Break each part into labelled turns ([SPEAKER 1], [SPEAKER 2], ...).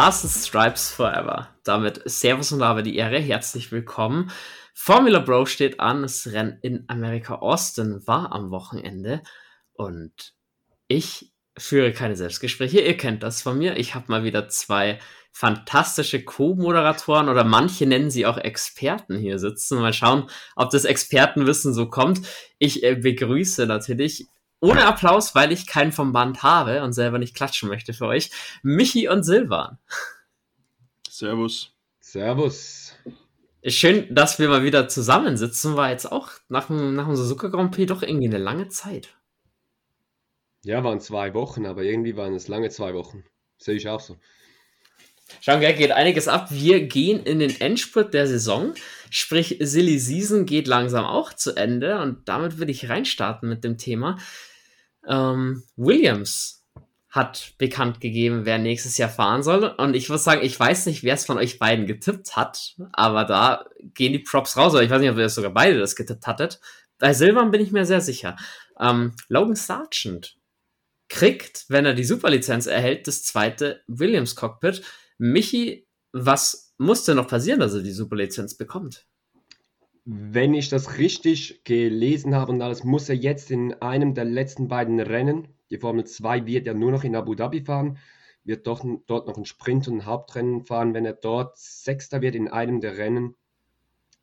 [SPEAKER 1] Stars and Stripes Forever. Damit Servus und habe die Ehre, herzlich willkommen. Formula Bro steht an, das Rennen in Amerika Austin war am Wochenende und ich führe keine Selbstgespräche. Ihr kennt das von mir. Ich habe mal wieder zwei fantastische Co-Moderatoren oder manche nennen sie auch Experten hier sitzen. Mal schauen, ob das Expertenwissen so kommt. Ich äh, begrüße natürlich ohne Applaus, weil ich keinen vom Band habe und selber nicht klatschen möchte für euch, Michi und Silvan.
[SPEAKER 2] Servus.
[SPEAKER 3] Servus.
[SPEAKER 1] Schön, dass wir mal wieder zusammensitzen, war jetzt auch nach dem, nach dem Suzuka Grand Prix doch irgendwie eine lange Zeit.
[SPEAKER 3] Ja, waren zwei Wochen, aber irgendwie waren es lange zwei Wochen. Sehe ich auch so.
[SPEAKER 1] Schauen wir, geht einiges ab. Wir gehen in den Endspurt der Saison. Sprich, Silly Season geht langsam auch zu Ende und damit würde ich reinstarten mit dem Thema. Ähm, Williams hat bekannt gegeben, wer nächstes Jahr fahren soll. Und ich muss sagen, ich weiß nicht, wer es von euch beiden getippt hat, aber da gehen die Props raus. Ich weiß nicht, ob ihr sogar beide das getippt hattet. Bei Silvan bin ich mir sehr sicher. Ähm, Logan Sargent kriegt, wenn er die Superlizenz erhält, das zweite Williams-Cockpit. Michi, was musste noch passieren, dass er die Superlizenz bekommt?
[SPEAKER 3] Wenn ich das richtig gelesen habe und alles, muss er jetzt in einem der letzten beiden Rennen, die Formel 2 wird ja nur noch in Abu Dhabi fahren, wird doch, dort noch ein Sprint und ein Hauptrennen fahren. Wenn er dort Sechster wird in einem der Rennen,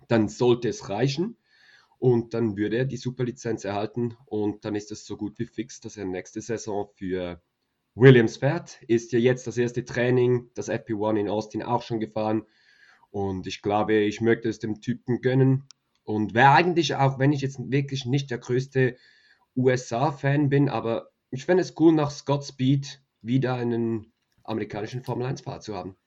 [SPEAKER 3] dann sollte es reichen und dann würde er die Superlizenz erhalten und dann ist es so gut wie fix, dass er nächste Saison für Williams fährt. Ist ja jetzt das erste Training, das FP1 in Austin auch schon gefahren und ich glaube, ich möchte es dem Typen gönnen. Und wäre eigentlich auch, wenn ich jetzt wirklich nicht der größte USA-Fan bin, aber ich fände es cool, nach Scott Speed wieder einen amerikanischen Formel-1-Fahrer zu haben.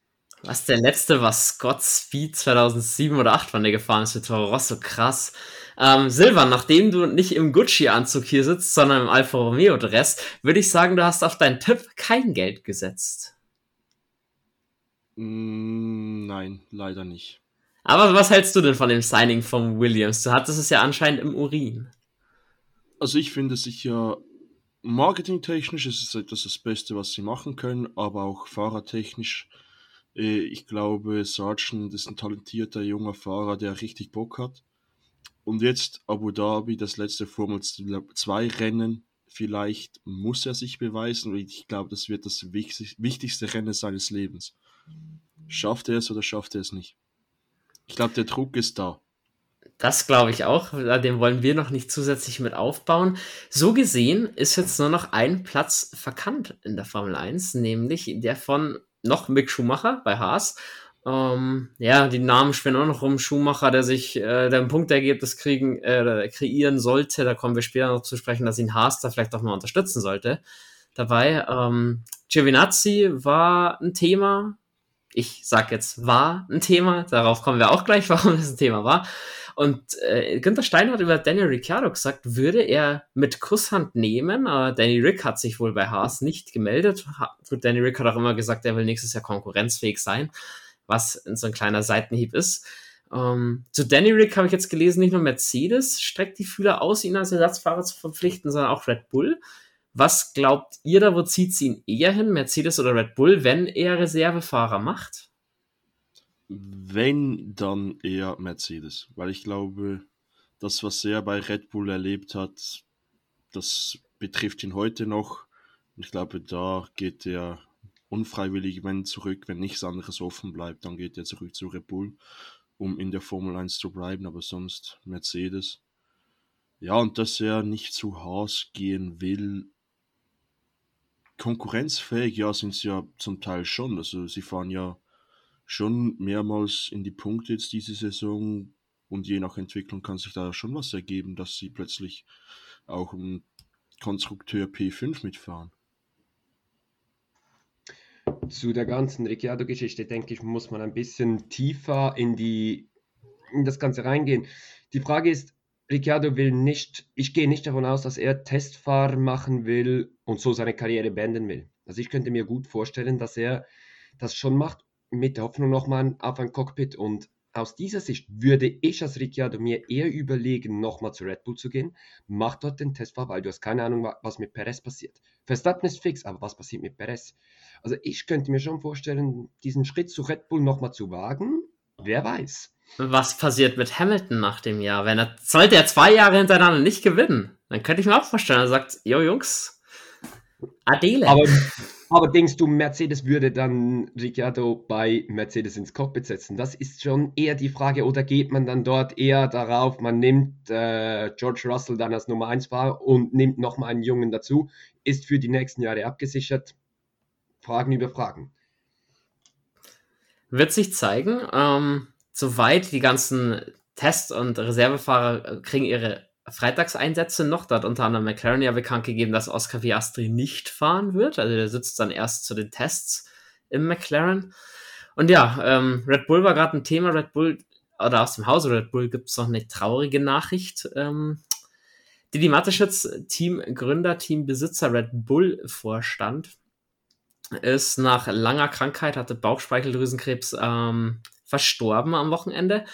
[SPEAKER 1] Was der letzte war Scott Speed 2007 oder 2008, wann der gefahren ist für Toro Rosso, krass. Ähm, Silvan, nachdem du nicht im Gucci-Anzug hier sitzt, sondern im Alfa Romeo-Dress, würde ich sagen, du hast auf deinen Tipp kein Geld gesetzt.
[SPEAKER 2] Mm, nein, leider nicht.
[SPEAKER 1] Aber was hältst du denn von dem Signing von Williams? Du hattest es ja anscheinend im Urin.
[SPEAKER 2] Also ich finde sicher, marketingtechnisch ist es etwas das Beste, was sie machen können, aber auch fahrertechnisch. Äh, ich glaube, Sargent ist ein talentierter junger Fahrer, der richtig Bock hat. Und jetzt Abu Dhabi, das letzte Formel 2 Rennen, vielleicht muss er sich beweisen. Und ich glaube, das wird das wichtigste Rennen seines Lebens. Schafft er es oder schafft er es nicht? Ich glaube, der Druck ist da.
[SPEAKER 1] Das glaube ich auch. Den wollen wir noch nicht zusätzlich mit aufbauen. So gesehen ist jetzt nur noch ein Platz verkannt in der Formel 1, nämlich der von noch Mick Schumacher bei Haas. Ähm, ja, die Namen spielen auch noch rum. Schumacher, der sich äh, der ein Punktergebnis kriegen, äh, kreieren sollte. Da kommen wir später noch zu sprechen, dass ihn Haas da vielleicht auch mal unterstützen sollte. Dabei, ähm, Giovinazzi war ein Thema, ich sag jetzt, war ein Thema. Darauf kommen wir auch gleich, warum es ein Thema war. Und äh, Günther Stein hat über Daniel Ricciardo gesagt, würde er mit Kusshand nehmen. Aber Danny Rick hat sich wohl bei Haas nicht gemeldet. Gut, Danny Rick hat auch immer gesagt, er will nächstes Jahr konkurrenzfähig sein, was so ein kleiner Seitenhieb ist. Ähm, zu Danny Rick habe ich jetzt gelesen, nicht nur Mercedes streckt die Fühler aus, ihn als Ersatzfahrer zu verpflichten, sondern auch Red Bull. Was glaubt ihr da, wo zieht sie ihn eher hin, Mercedes oder Red Bull, wenn er Reservefahrer macht?
[SPEAKER 2] Wenn, dann eher Mercedes, weil ich glaube, das, was er bei Red Bull erlebt hat, das betrifft ihn heute noch. Ich glaube, da geht er unfreiwillig, wenn zurück, wenn nichts anderes offen bleibt, dann geht er zurück zu Red Bull, um in der Formel 1 zu bleiben, aber sonst Mercedes. Ja, und dass er nicht zu Haas gehen will, konkurrenzfähig, ja, sind sie ja zum Teil schon. Also sie fahren ja schon mehrmals in die Punkte jetzt diese Saison und je nach Entwicklung kann sich da schon was ergeben, dass sie plötzlich auch im Konstrukteur P5 mitfahren.
[SPEAKER 3] Zu der ganzen Ricciardo-Geschichte, denke ich, muss man ein bisschen tiefer in, die, in das Ganze reingehen. Die Frage ist, Ricciardo will nicht, ich gehe nicht davon aus, dass er Testfahrer machen will und so seine Karriere beenden will. Also ich könnte mir gut vorstellen, dass er das schon macht, mit der Hoffnung nochmal auf ein Cockpit. Und aus dieser Sicht würde ich als Ricciardo mir eher überlegen, nochmal zu Red Bull zu gehen. Mach dort den Testfahrer, weil du hast keine Ahnung, was mit Perez passiert. Verstappen ist fix, aber was passiert mit Perez? Also ich könnte mir schon vorstellen, diesen Schritt zu Red Bull nochmal zu wagen. Wer weiß.
[SPEAKER 1] Was passiert mit Hamilton nach dem Jahr? Wenn er, sollte er zwei Jahre hintereinander nicht gewinnen, dann könnte ich mir auch vorstellen, er sagt, jo Jungs, Adele.
[SPEAKER 3] Aber, aber denkst du, Mercedes würde dann Ricciardo bei Mercedes ins Cockpit setzen? Das ist schon eher die Frage, oder geht man dann dort eher darauf, man nimmt äh, George Russell dann als Nummer 1 Fahrer und nimmt nochmal einen Jungen dazu, ist für die nächsten Jahre abgesichert? Fragen über Fragen.
[SPEAKER 1] Wird sich zeigen. Ähm, soweit die ganzen Test- und Reservefahrer kriegen ihre Freitagseinsätze noch. Da hat unter anderem McLaren ja bekannt gegeben, dass Oscar Piastri nicht fahren wird. Also der sitzt dann erst zu den Tests im McLaren. Und ja, ähm, Red Bull war gerade ein Thema. Red Bull, oder aus dem Hause Red Bull gibt es noch eine traurige Nachricht. Ähm, Didi Mateschitz, Teamgründer, Teambesitzer, Red Bull-Vorstand, ist nach langer Krankheit, hatte Bauchspeicheldrüsenkrebs, ähm, verstorben am Wochenende.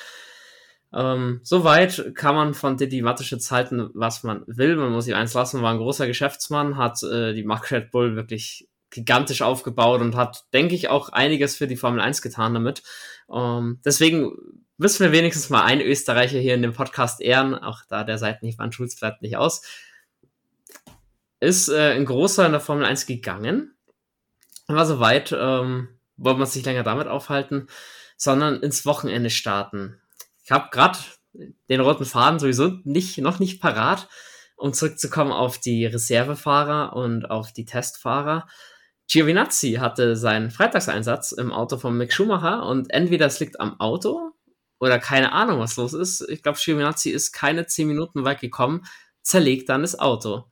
[SPEAKER 1] Ähm, soweit kann man von Didi Mateschitz halten, was man will. Man muss ihm eins lassen, war ein großer Geschäftsmann, hat äh, die Mark Red Bull wirklich gigantisch aufgebaut und hat, denke ich, auch einiges für die Formel 1 getan damit. Ähm, deswegen müssen wir wenigstens mal einen Österreicher hier in dem Podcast ehren, auch da der Seitenhieb Schulz bleibt nicht aus. Ist äh, ein großer in der Formel 1 gegangen. Aber soweit ähm, wollen wir uns nicht länger damit aufhalten, sondern ins Wochenende starten. Ich habe gerade den roten Faden sowieso nicht, noch nicht parat, um zurückzukommen auf die Reservefahrer und auf die Testfahrer. Giovinazzi hatte seinen Freitagseinsatz im Auto von Mick Schumacher und entweder es liegt am Auto oder keine Ahnung, was los ist. Ich glaube, Giovinazzi ist keine zehn Minuten weit gekommen, zerlegt dann das Auto.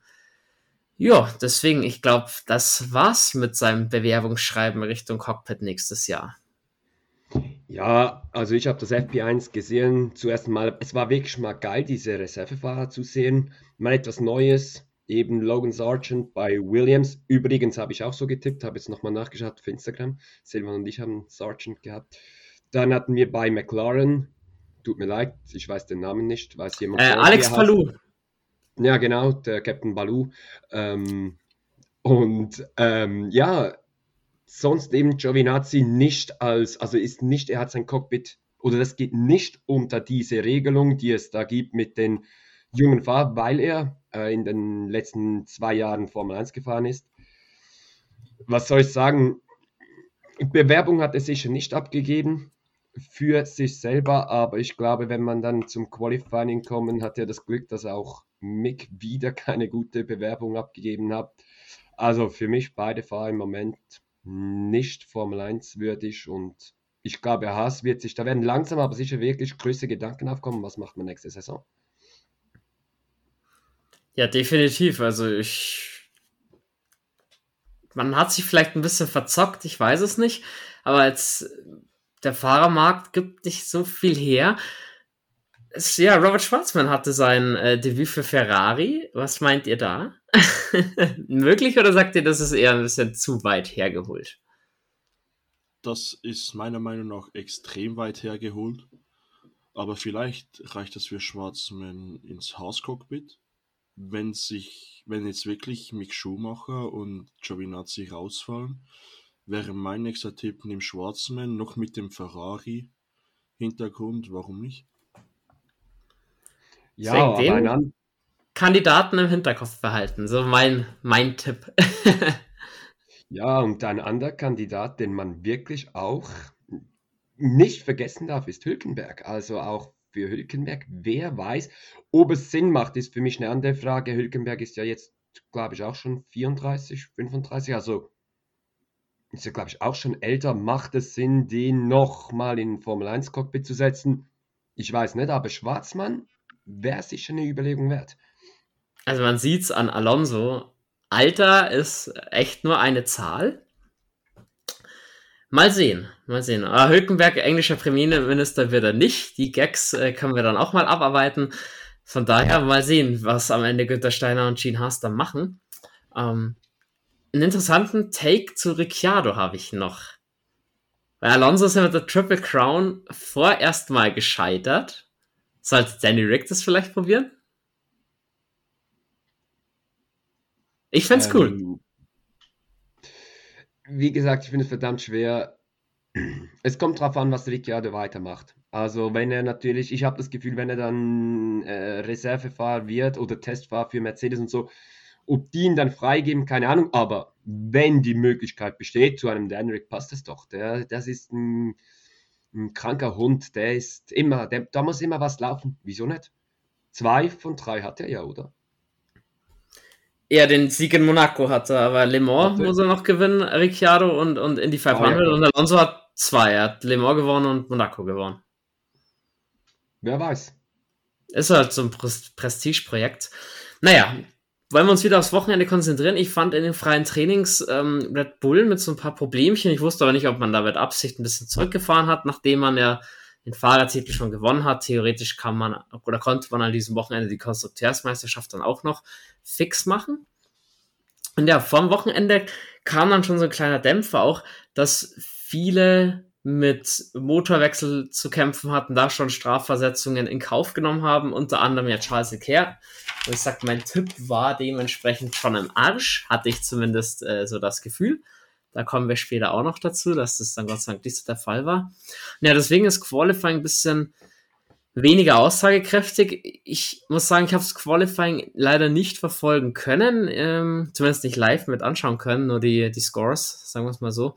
[SPEAKER 1] Ja, deswegen, ich glaube, das war's mit seinem Bewerbungsschreiben Richtung Cockpit nächstes Jahr.
[SPEAKER 3] Ja, also ich habe das FP1 gesehen, zuerst mal, es war wirklich mal geil, diese Reservefahrer zu sehen, mal etwas Neues, eben Logan Sargent bei Williams. Übrigens habe ich auch so getippt, habe jetzt nochmal nachgeschaut auf Instagram. Silvan und ich haben Sargent gehabt. Dann hatten wir bei McLaren, tut mir leid, ich weiß den Namen nicht, weiß jemand.
[SPEAKER 1] Äh, Alex Palou.
[SPEAKER 3] Ja, genau, der Captain Baloo. Ähm, und ähm, ja, sonst eben Giovinazzi nicht als, also ist nicht, er hat sein Cockpit, oder das geht nicht unter diese Regelung, die es da gibt mit den jungen Fahrern, weil er äh, in den letzten zwei Jahren Formel 1 gefahren ist. Was soll ich sagen? Bewerbung hat er sicher nicht abgegeben für sich selber, aber ich glaube, wenn man dann zum Qualifying kommen, hat er das Glück, dass auch Mick wieder keine gute Bewerbung abgegeben hat. Also für mich beide Fahrer im Moment nicht Formel 1 würdig und ich glaube, Haas wird sich, da werden langsam aber sicher wirklich größere Gedanken aufkommen, was macht man nächste Saison.
[SPEAKER 1] Ja, definitiv. Also ich. Man hat sich vielleicht ein bisschen verzockt, ich weiß es nicht. Aber jetzt der Fahrermarkt gibt nicht so viel her. Ja, Robert Schwarzmann hatte sein äh, Debüt für Ferrari. Was meint ihr da? Möglich oder sagt ihr, das ist eher ein bisschen zu weit hergeholt?
[SPEAKER 2] Das ist meiner Meinung nach extrem weit hergeholt. Aber vielleicht reicht das für Schwarzmann ins Hauscockpit. Wenn sich, wenn jetzt wirklich Mick Schumacher und Giovinazzi rausfallen, wäre mein nächster Tipp neben Schwarzmann noch mit dem Ferrari Hintergrund. Warum nicht?
[SPEAKER 1] Ja, aber den Kandidaten im Hinterkopf behalten. So mein, mein Tipp.
[SPEAKER 3] ja, und ein anderer Kandidat, den man wirklich auch nicht vergessen darf, ist Hülkenberg. Also auch für Hülkenberg, wer weiß, ob es Sinn macht, ist für mich eine andere Frage. Hülkenberg ist ja jetzt, glaube ich, auch schon 34, 35, also ist ja, glaube ich, auch schon älter. Macht es Sinn, den nochmal in Formel 1 Cockpit zu setzen? Ich weiß nicht, aber Schwarzmann wäre sicher eine Überlegung wert.
[SPEAKER 1] Also man sieht es an Alonso. Alter ist echt nur eine Zahl. Mal sehen, mal sehen. Aber Hülkenberg, englischer Premierminister, wird er nicht. Die Gags äh, können wir dann auch mal abarbeiten. Von daher mal sehen, was am Ende Günter Steiner und Gene Haas dann machen. Ähm, einen interessanten Take zu Ricciardo habe ich noch. Weil Alonso ist ja mit der Triple Crown vorerst mal gescheitert. Sollte Danny Rick das vielleicht probieren? Ich fände es ähm, cool.
[SPEAKER 3] wie gesagt, ich finde es verdammt schwer. Es kommt darauf an, was Ricciardo weitermacht. Also wenn er natürlich, ich habe das Gefühl, wenn er dann äh, Reservefahrer wird oder Testfahrer für Mercedes und so, ob die ihn dann freigeben, keine Ahnung. Aber wenn die Möglichkeit besteht, zu einem Danrick passt es doch. Der, das ist ein, ein kranker Hund, der ist immer, der, da muss immer was laufen. Wieso nicht? Zwei von drei hat er ja, oder?
[SPEAKER 1] Ja, den Sieg in Monaco hatte, aber Le Mans hatte. muss er noch gewinnen, Ricciardo und, und Indy 500 oh, ja. und Alonso hat zwei. Er hat Le Mans gewonnen und Monaco gewonnen.
[SPEAKER 3] Wer weiß.
[SPEAKER 1] Ist halt so ein Prestigeprojekt. Naja, wollen wir uns wieder aufs Wochenende konzentrieren. Ich fand in den freien Trainings ähm, Red Bull mit so ein paar Problemchen. Ich wusste aber nicht, ob man da mit Absicht ein bisschen zurückgefahren hat, nachdem man ja den Fahrertitel schon gewonnen hat. Theoretisch kann man oder konnte man an diesem Wochenende die Konstrukteursmeisterschaft dann auch noch fix machen. Und ja, vom Wochenende kam dann schon so ein kleiner Dämpfer auch, dass viele mit Motorwechsel zu kämpfen hatten, da schon Strafversetzungen in Kauf genommen haben, unter anderem ja Charles Leclerc. Und ich sag, mein Tipp war dementsprechend schon im Arsch, hatte ich zumindest äh, so das Gefühl. Da kommen wir später auch noch dazu, dass das dann Gott sei Dank nicht so der Fall war. Ja, deswegen ist Qualifying ein bisschen weniger aussagekräftig. Ich muss sagen, ich habe das Qualifying leider nicht verfolgen können, ähm, zumindest nicht live mit anschauen können, nur die, die Scores, sagen wir es mal so.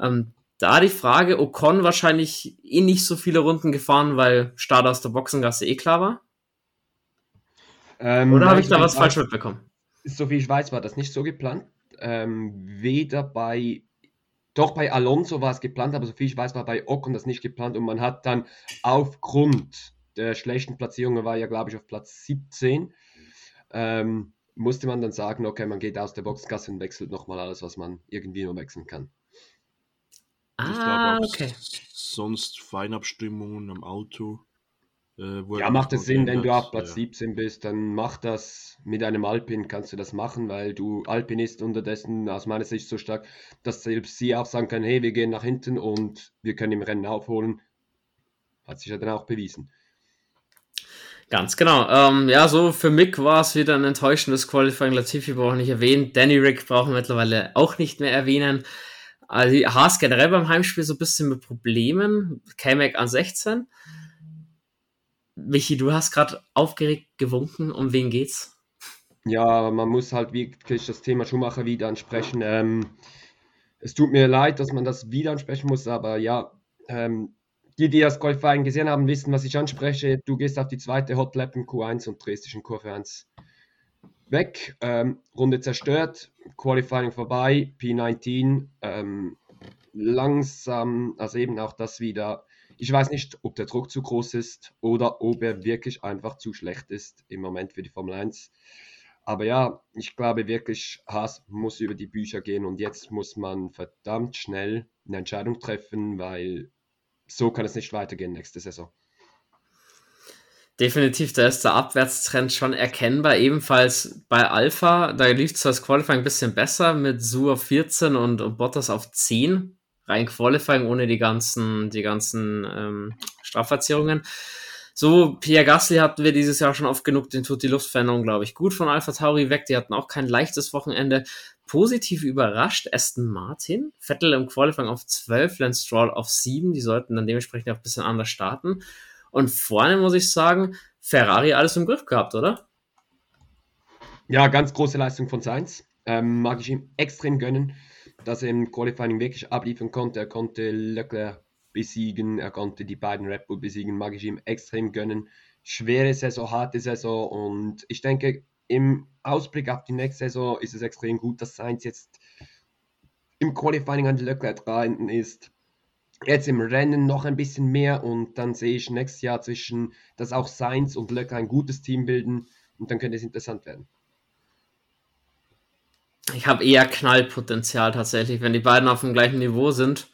[SPEAKER 1] Ähm, da die Frage, Ocon wahrscheinlich eh nicht so viele Runden gefahren, weil Start aus der Boxengasse eh klar war. Ähm, Oder habe ich da was falsch mitbekommen?
[SPEAKER 3] So wie ich weiß, war das nicht so geplant ähm, weder bei, doch bei Alonso war es geplant, aber soviel ich weiß, war bei Ocon das nicht geplant und man hat dann aufgrund der schlechten Platzierungen, war ja glaube ich auf Platz 17, ähm, musste man dann sagen, okay, man geht aus der Boxgasse und wechselt nochmal alles, was man irgendwie nur wechseln kann.
[SPEAKER 2] Ah, okay. Sonst Feinabstimmungen am Auto
[SPEAKER 3] ja, macht es Sinn, wenn du auf Platz ja. 17 bist, dann mach das mit einem Alpin, kannst du das machen, weil du Alpin ist unterdessen aus meiner Sicht so stark, dass selbst sie auch sagen können, hey, wir gehen nach hinten und wir können im Rennen aufholen. Hat sich ja dann auch bewiesen.
[SPEAKER 1] Ganz genau. Ähm, ja, so für Mick war es wieder ein enttäuschendes Qualifying. Latifi brauchen wir nicht erwähnen. Danny Rick brauchen wir mittlerweile auch nicht mehr erwähnen. Also Haas generell beim Heimspiel so ein bisschen mit Problemen. K-Mac an 16. Michi, du hast gerade aufgeregt gewunken. Um wen geht's?
[SPEAKER 3] Ja, man muss halt wirklich das Thema Schumacher wieder ansprechen. Ähm, es tut mir leid, dass man das wieder ansprechen muss, aber ja, ähm, die, die das Qualifying gesehen haben, wissen, was ich anspreche. Du gehst auf die zweite Hot Lap in Q1 und drehst dich in Kurve 1 weg. Ähm, Runde zerstört, Qualifying vorbei, P19. Ähm, langsam, also eben auch das wieder ich weiß nicht, ob der Druck zu groß ist oder ob er wirklich einfach zu schlecht ist im Moment für die Formel 1. Aber ja, ich glaube wirklich, Haas muss über die Bücher gehen und jetzt muss man verdammt schnell eine Entscheidung treffen, weil so kann es nicht weitergehen nächste Saison.
[SPEAKER 1] Definitiv, da ist der Abwärtstrend schon erkennbar. Ebenfalls bei Alpha, da lief zwar das Qualifying ein bisschen besser mit Su auf 14 und, und Bottas auf 10 rein Qualifying ohne die ganzen, die ganzen ähm, Strafverzierungen. So, Pierre Gasly hatten wir dieses Jahr schon oft genug, den tut die Luftveränderung, glaube ich, gut von Alpha Tauri weg. Die hatten auch kein leichtes Wochenende. Positiv überrascht Aston Martin. Vettel im Qualifying auf 12, Lance Stroll auf 7. Die sollten dann dementsprechend auch ein bisschen anders starten. Und vorne muss ich sagen, Ferrari alles im Griff gehabt, oder?
[SPEAKER 3] Ja, ganz große Leistung von Sainz. Ähm, mag ich ihm extrem gönnen dass er im Qualifying wirklich abliefern konnte. Er konnte Leclerc besiegen, er konnte die beiden Red Bull besiegen, mag ich ihm extrem gönnen. Schwere Saison, harte Saison und ich denke, im Ausblick auf die nächste Saison ist es extrem gut, dass Sainz jetzt im Qualifying an Leclerc dran ist. Jetzt im Rennen noch ein bisschen mehr und dann sehe ich nächstes Jahr zwischen, dass auch Sainz und Leclerc ein gutes Team bilden und dann könnte es interessant werden.
[SPEAKER 1] Ich habe eher Knallpotenzial tatsächlich, wenn die beiden auf dem gleichen Niveau sind.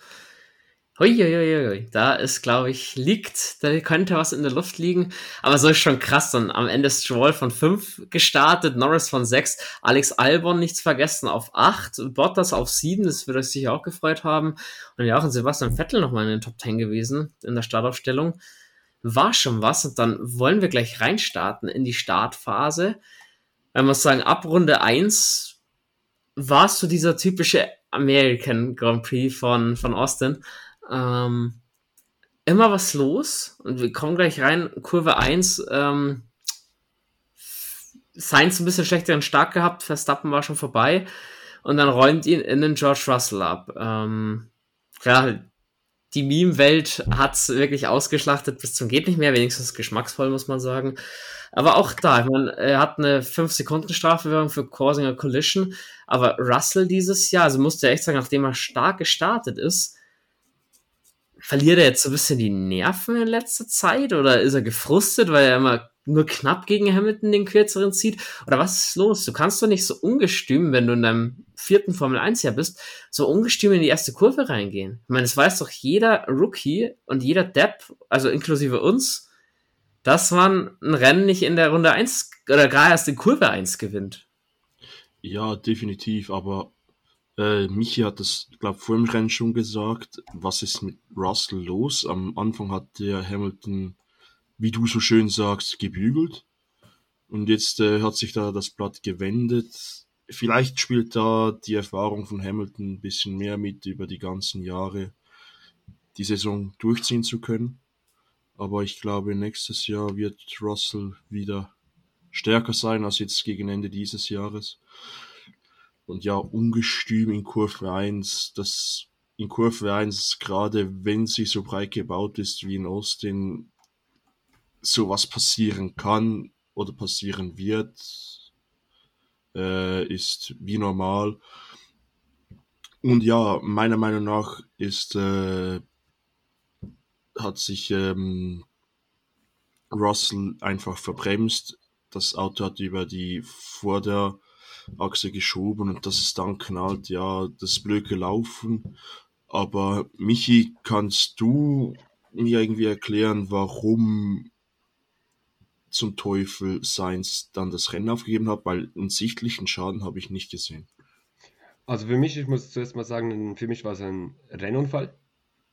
[SPEAKER 1] Huiuiuiui, da ist, glaube ich, liegt, da könnte was in der Luft liegen. Aber so ist schon krass. Dann am Ende Stroll von 5 gestartet, Norris von 6, Alex Albon nichts vergessen auf 8, Bottas auf 7, das wird euch sicher auch gefreut haben. Und ja, auch ein Sebastian Vettel nochmal in den Top 10 gewesen in der Startaufstellung. War schon was. Und dann wollen wir gleich reinstarten in die Startphase. Man muss sagen, ab Runde 1 war es so dieser typische American Grand Prix von, von Austin. Ähm, immer was los und wir kommen gleich rein. Kurve 1, ähm, Sainz ein bisschen schlechteren Start gehabt, Verstappen war schon vorbei und dann räumt ihn in den George Russell ab. Ähm, ja, die Meme-Welt hat's wirklich ausgeschlachtet bis zum geht nicht mehr, wenigstens geschmacksvoll, muss man sagen. Aber auch da, meine, er hat eine 5-Sekunden-Strafbewährung für Causing a Collision, aber Russell dieses Jahr, also musste er echt sagen, nachdem er stark gestartet ist, verliert er jetzt so ein bisschen die Nerven in letzter Zeit oder ist er gefrustet, weil er immer nur knapp gegen Hamilton den kürzeren zieht? Oder was ist los? Du kannst doch nicht so ungestüm, wenn du in deinem vierten Formel 1 Jahr bist, so ungestüm in die erste Kurve reingehen. Ich meine, es weiß doch jeder Rookie und jeder Depp, also inklusive uns, dass man ein Rennen nicht in der Runde 1 oder gerade erst in Kurve 1 gewinnt.
[SPEAKER 2] Ja, definitiv, aber äh, Michi hat das, glaube vor dem Rennen schon gesagt, was ist mit Russell los? Am Anfang hat der Hamilton wie du so schön sagst, gebügelt. Und jetzt äh, hat sich da das Blatt gewendet. Vielleicht spielt da die Erfahrung von Hamilton ein bisschen mehr mit, über die ganzen Jahre die Saison durchziehen zu können. Aber ich glaube, nächstes Jahr wird Russell wieder stärker sein als jetzt gegen Ende dieses Jahres. Und ja, ungestüm in Kurve 1, das in Kurve 1, gerade wenn sie so breit gebaut ist wie in Austin, sowas passieren kann oder passieren wird, äh, ist wie normal. Und ja, meiner Meinung nach ist, äh, hat sich ähm, Russell einfach verbremst. Das Auto hat über die Vorderachse geschoben und das ist dann knallt. Ja, das ist blöd gelaufen. Aber Michi, kannst du mir irgendwie erklären, warum zum Teufel Sainz dann das Rennen aufgegeben hat, weil einen sichtlichen Schaden habe ich nicht gesehen.
[SPEAKER 3] Also für mich, ich muss zuerst mal sagen, für mich war es ein Rennunfall.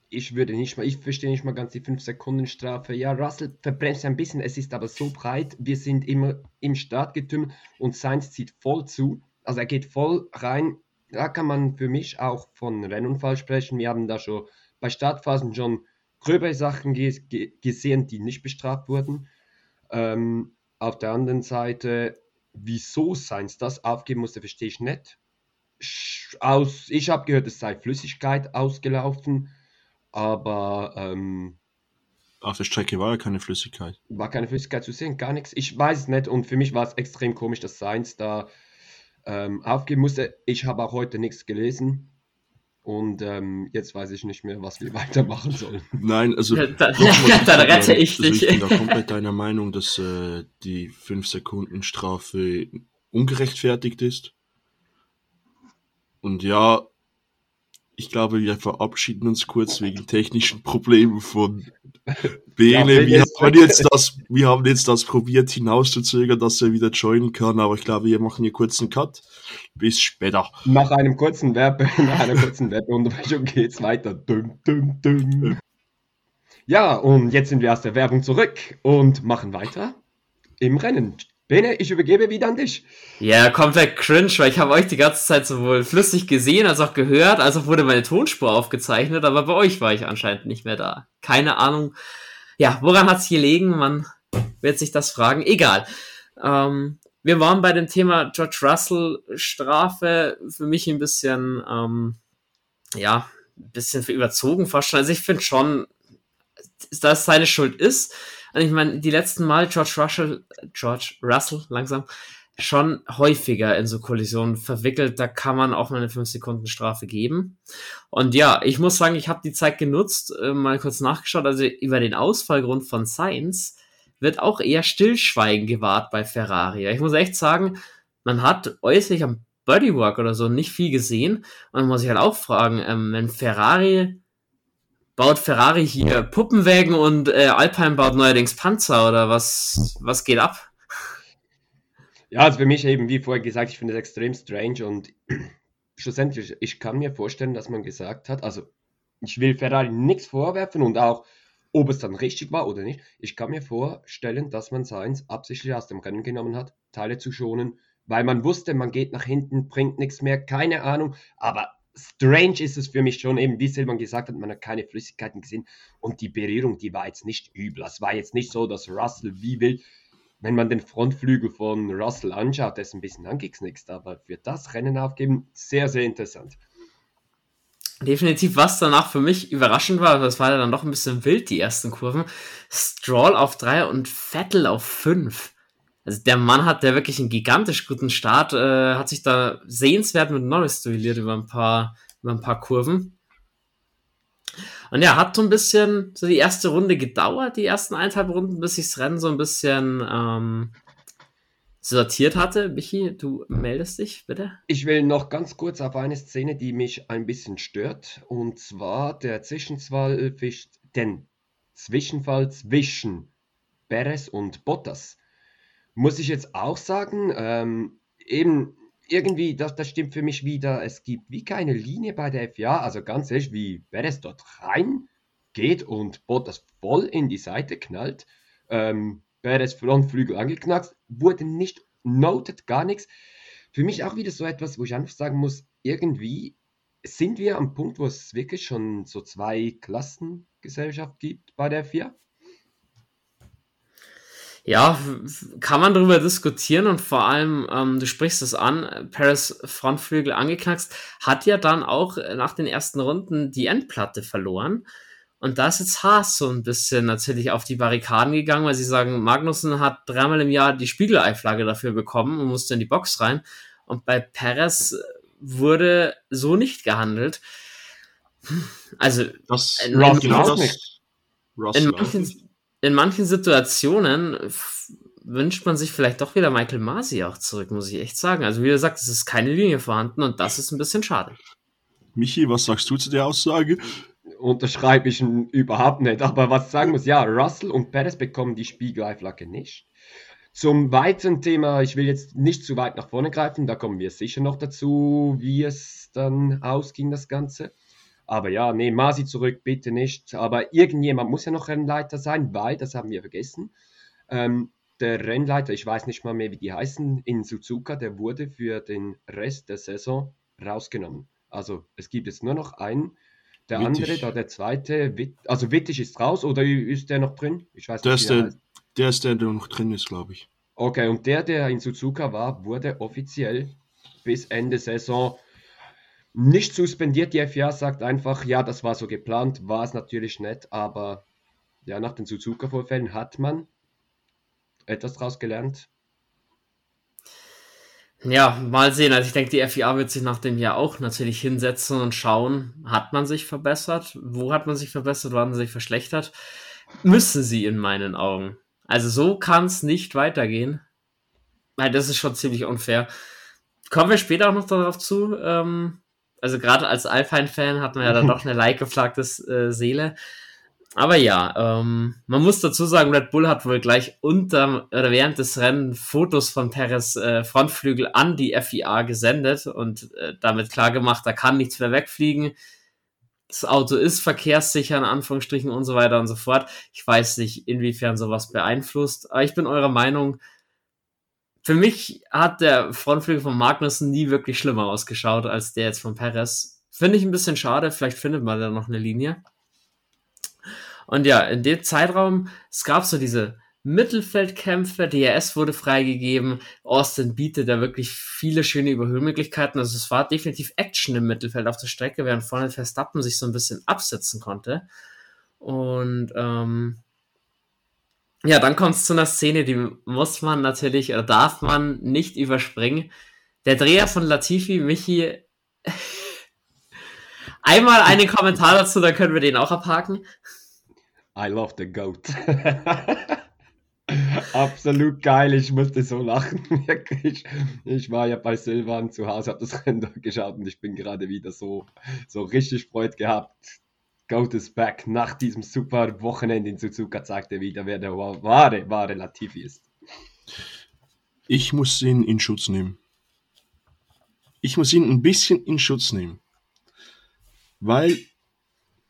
[SPEAKER 3] Ich würde nicht mal, ich verstehe nicht mal ganz die 5-Sekunden-Strafe. Ja, Russell verbremst ein bisschen, es ist aber so breit, wir sind immer im Startgetümmel und Sainz zieht voll zu. Also er geht voll rein. Da kann man für mich auch von Rennunfall sprechen. Wir haben da schon bei Startphasen schon gröbere Sachen gesehen, die nicht bestraft wurden. Ähm, auf der anderen Seite, wieso Sainz das aufgeben musste, verstehe ich nicht. Aus, ich habe gehört, es sei Flüssigkeit ausgelaufen, aber ähm,
[SPEAKER 2] auf der Strecke war ja keine Flüssigkeit.
[SPEAKER 3] War keine Flüssigkeit zu sehen, gar nichts. Ich weiß es nicht und für mich war es extrem komisch, dass Sainz da ähm, aufgeben musste. Ich habe auch heute nichts gelesen. Und ähm, jetzt weiß ich nicht mehr, was wir weitermachen sollen.
[SPEAKER 2] Nein, also
[SPEAKER 1] da, dann rette ich
[SPEAKER 2] also
[SPEAKER 1] dich.
[SPEAKER 2] Ich bin da komplett deiner Meinung, dass äh, die 5 Sekunden Strafe ungerechtfertigt ist. Und ja, ich glaube, wir verabschieden uns kurz wegen technischen Problemen von Bene. Ja, wir, haben jetzt das, wir haben jetzt das probiert hinauszuzögern, dass er wieder joinen kann, aber ich glaube, wir machen hier kurz einen Cut. Bis später.
[SPEAKER 3] Nach einem kurzen Werbe, nach einer kurzen Werbeunterbrechung geht's weiter. Dum, dum, dum. Ja, und jetzt sind wir aus der Werbung zurück und machen weiter im Rennen. Bene, ich übergebe wieder an dich.
[SPEAKER 1] Ja, komplett cringe, weil ich habe euch die ganze Zeit sowohl flüssig gesehen, als auch gehört, als auch wurde meine Tonspur aufgezeichnet, aber bei euch war ich anscheinend nicht mehr da. Keine Ahnung. Ja, woran hat's gelegen? Man wird sich das fragen. Egal. Ähm, wir waren bei dem Thema George Russell Strafe für mich ein bisschen, ähm, ja, ein bisschen für überzogen fast schon. Also ich finde schon, dass es seine Schuld ist. Und ich meine, die letzten Mal George Russell, George Russell langsam schon häufiger in so Kollisionen verwickelt. Da kann man auch mal eine 5 Sekunden Strafe geben. Und ja, ich muss sagen, ich habe die Zeit genutzt, äh, mal kurz nachgeschaut. Also über den Ausfallgrund von Sainz wird auch eher Stillschweigen gewahrt bei Ferrari. Ich muss echt sagen, man hat äußerlich am Bodywork oder so nicht viel gesehen. Und man muss sich halt auch fragen, ähm, wenn Ferrari baut Ferrari hier Puppenwägen und äh, Alpine baut neuerdings Panzer oder was, was geht ab?
[SPEAKER 3] Ja, also für mich eben, wie vorher gesagt, ich finde es extrem strange und schlussendlich, ich kann mir vorstellen, dass man gesagt hat, also ich will Ferrari nichts vorwerfen und auch, ob es dann richtig war oder nicht, ich kann mir vorstellen, dass man Sainz absichtlich aus dem Rennen genommen hat, Teile zu schonen, weil man wusste, man geht nach hinten, bringt nichts mehr, keine Ahnung, aber strange ist es für mich schon, eben wie Silvan gesagt hat, man hat keine Flüssigkeiten gesehen und die Berührung, die war jetzt nicht übel. Es war jetzt nicht so, dass Russell wie will, wenn man den Frontflügel von Russell anschaut, der ist ein bisschen angeknickst, aber für das Rennen aufgeben, sehr, sehr interessant.
[SPEAKER 1] Definitiv, was danach für mich überraschend war, das war ja dann doch ein bisschen wild, die ersten Kurven. Stroll auf drei und Vettel auf fünf. Also der Mann hat der wirklich einen gigantisch guten Start, äh, hat sich da sehenswert mit Norris duelliert über ein paar, über ein paar Kurven. Und ja, hat so ein bisschen so die erste Runde gedauert, die ersten eineinhalb Runden, bis sich das Rennen so ein bisschen ähm, sortiert hatte. Michi, du meldest dich, bitte.
[SPEAKER 3] Ich will noch ganz kurz auf eine Szene, die mich ein bisschen stört, und zwar der Zwischenfall, den Zwischenfall zwischen Perez und Bottas. Muss ich jetzt auch sagen, ähm, eben irgendwie, das, das stimmt für mich wieder, es gibt wie keine Linie bei der FIA, also ganz ehrlich, wie Perez dort rein geht und Bottas voll in die Seite knallt. Ähm, Perez Frontflügel angeknackst, wurde nicht noted, gar nichts. Für mich auch wieder so etwas, wo ich einfach sagen muss, irgendwie sind wir am Punkt, wo es wirklich schon so zwei Klassengesellschaft gibt bei der FIA.
[SPEAKER 1] Ja, kann man darüber diskutieren und vor allem, ähm, du sprichst es an, Paris Frontflügel angeknackst, hat ja dann auch nach den ersten Runden die Endplatte verloren. Und da ist jetzt Haas so ein bisschen natürlich auf die Barrikaden gegangen, weil sie sagen, Magnussen hat dreimal im Jahr die Spiegeleiflagge dafür bekommen und musste in die Box rein. Und bei Perez wurde so nicht gehandelt. Also,
[SPEAKER 2] das,
[SPEAKER 1] in, in, in, manchen, in manchen Situationen wünscht man sich vielleicht doch wieder Michael Masi auch zurück, muss ich echt sagen. Also, wie du sagst, es ist keine Linie vorhanden und das ist ein bisschen schade.
[SPEAKER 2] Michi, was sagst du zu der Aussage?
[SPEAKER 3] unterschreibe ich überhaupt nicht. Aber was ich sagen muss, ja, Russell und Perez bekommen die Spiegeleiflagge nicht. Zum weiteren Thema, ich will jetzt nicht zu weit nach vorne greifen, da kommen wir sicher noch dazu, wie es dann ausging, das Ganze. Aber ja, nee, Masi zurück, bitte nicht. Aber irgendjemand muss ja noch Rennleiter sein, weil, das haben wir vergessen, ähm, der Rennleiter, ich weiß nicht mal mehr, wie die heißen, in Suzuka, der wurde für den Rest der Saison rausgenommen. Also es gibt jetzt nur noch einen der Wittig. andere, da der zweite, also Wittig ist raus oder ist der noch drin?
[SPEAKER 2] Ich weiß der nicht. Ist der, heißt. der ist der, der noch drin ist, glaube ich.
[SPEAKER 3] Okay, und der, der in Suzuka war, wurde offiziell bis Ende Saison nicht suspendiert. Die FIA sagt einfach, ja, das war so geplant, war es natürlich nicht, aber ja, nach den Suzuka-Vorfällen hat man etwas daraus gelernt.
[SPEAKER 1] Ja, mal sehen. Also ich denke, die FIA wird sich nach dem Jahr auch natürlich hinsetzen und schauen, hat man sich verbessert? Wo hat man sich verbessert? Wo hat man sich verschlechtert? Müssen sie in meinen Augen. Also so kann es nicht weitergehen. Weil das ist schon ziemlich unfair. Kommen wir später auch noch darauf zu. Ähm, also gerade als Alpine-Fan hat man ja dann doch eine like-geflagte äh, Seele. Aber ja, ähm, man muss dazu sagen, Red Bull hat wohl gleich unter oder während des Rennens Fotos von Perez äh, Frontflügel an die FIA gesendet und äh, damit klargemacht, da kann nichts mehr wegfliegen. Das Auto ist verkehrssicher, in Anführungsstrichen und so weiter und so fort. Ich weiß nicht, inwiefern sowas beeinflusst, aber ich bin eurer Meinung. Für mich hat der Frontflügel von Magnussen nie wirklich schlimmer ausgeschaut als der jetzt von Perez. Finde ich ein bisschen schade, vielleicht findet man da noch eine Linie. Und ja, in dem Zeitraum, es gab so diese Mittelfeldkämpfe, DRS wurde freigegeben, Austin bietet da wirklich viele schöne Überhöhmöglichkeiten. Also es war definitiv Action im Mittelfeld auf der Strecke, während vorne Verstappen sich so ein bisschen absetzen konnte. Und ähm, ja, dann kommt es zu einer Szene, die muss man natürlich oder darf man nicht überspringen. Der Dreher von Latifi, Michi, einmal einen Kommentar dazu, dann können wir den auch abhaken.
[SPEAKER 3] I love the goat. Absolut geil, ich musste so lachen, wirklich. Ich war ja bei Silvan zu Hause, habe das Rennen geschaut und ich bin gerade wieder so, so richtig Freude gehabt. Goat is back. Nach diesem super Wochenende in Suzuka zeigt er wieder, wer der wahre, wahre Latifi ist.
[SPEAKER 2] Ich muss ihn in Schutz nehmen. Ich muss ihn ein bisschen in Schutz nehmen. Weil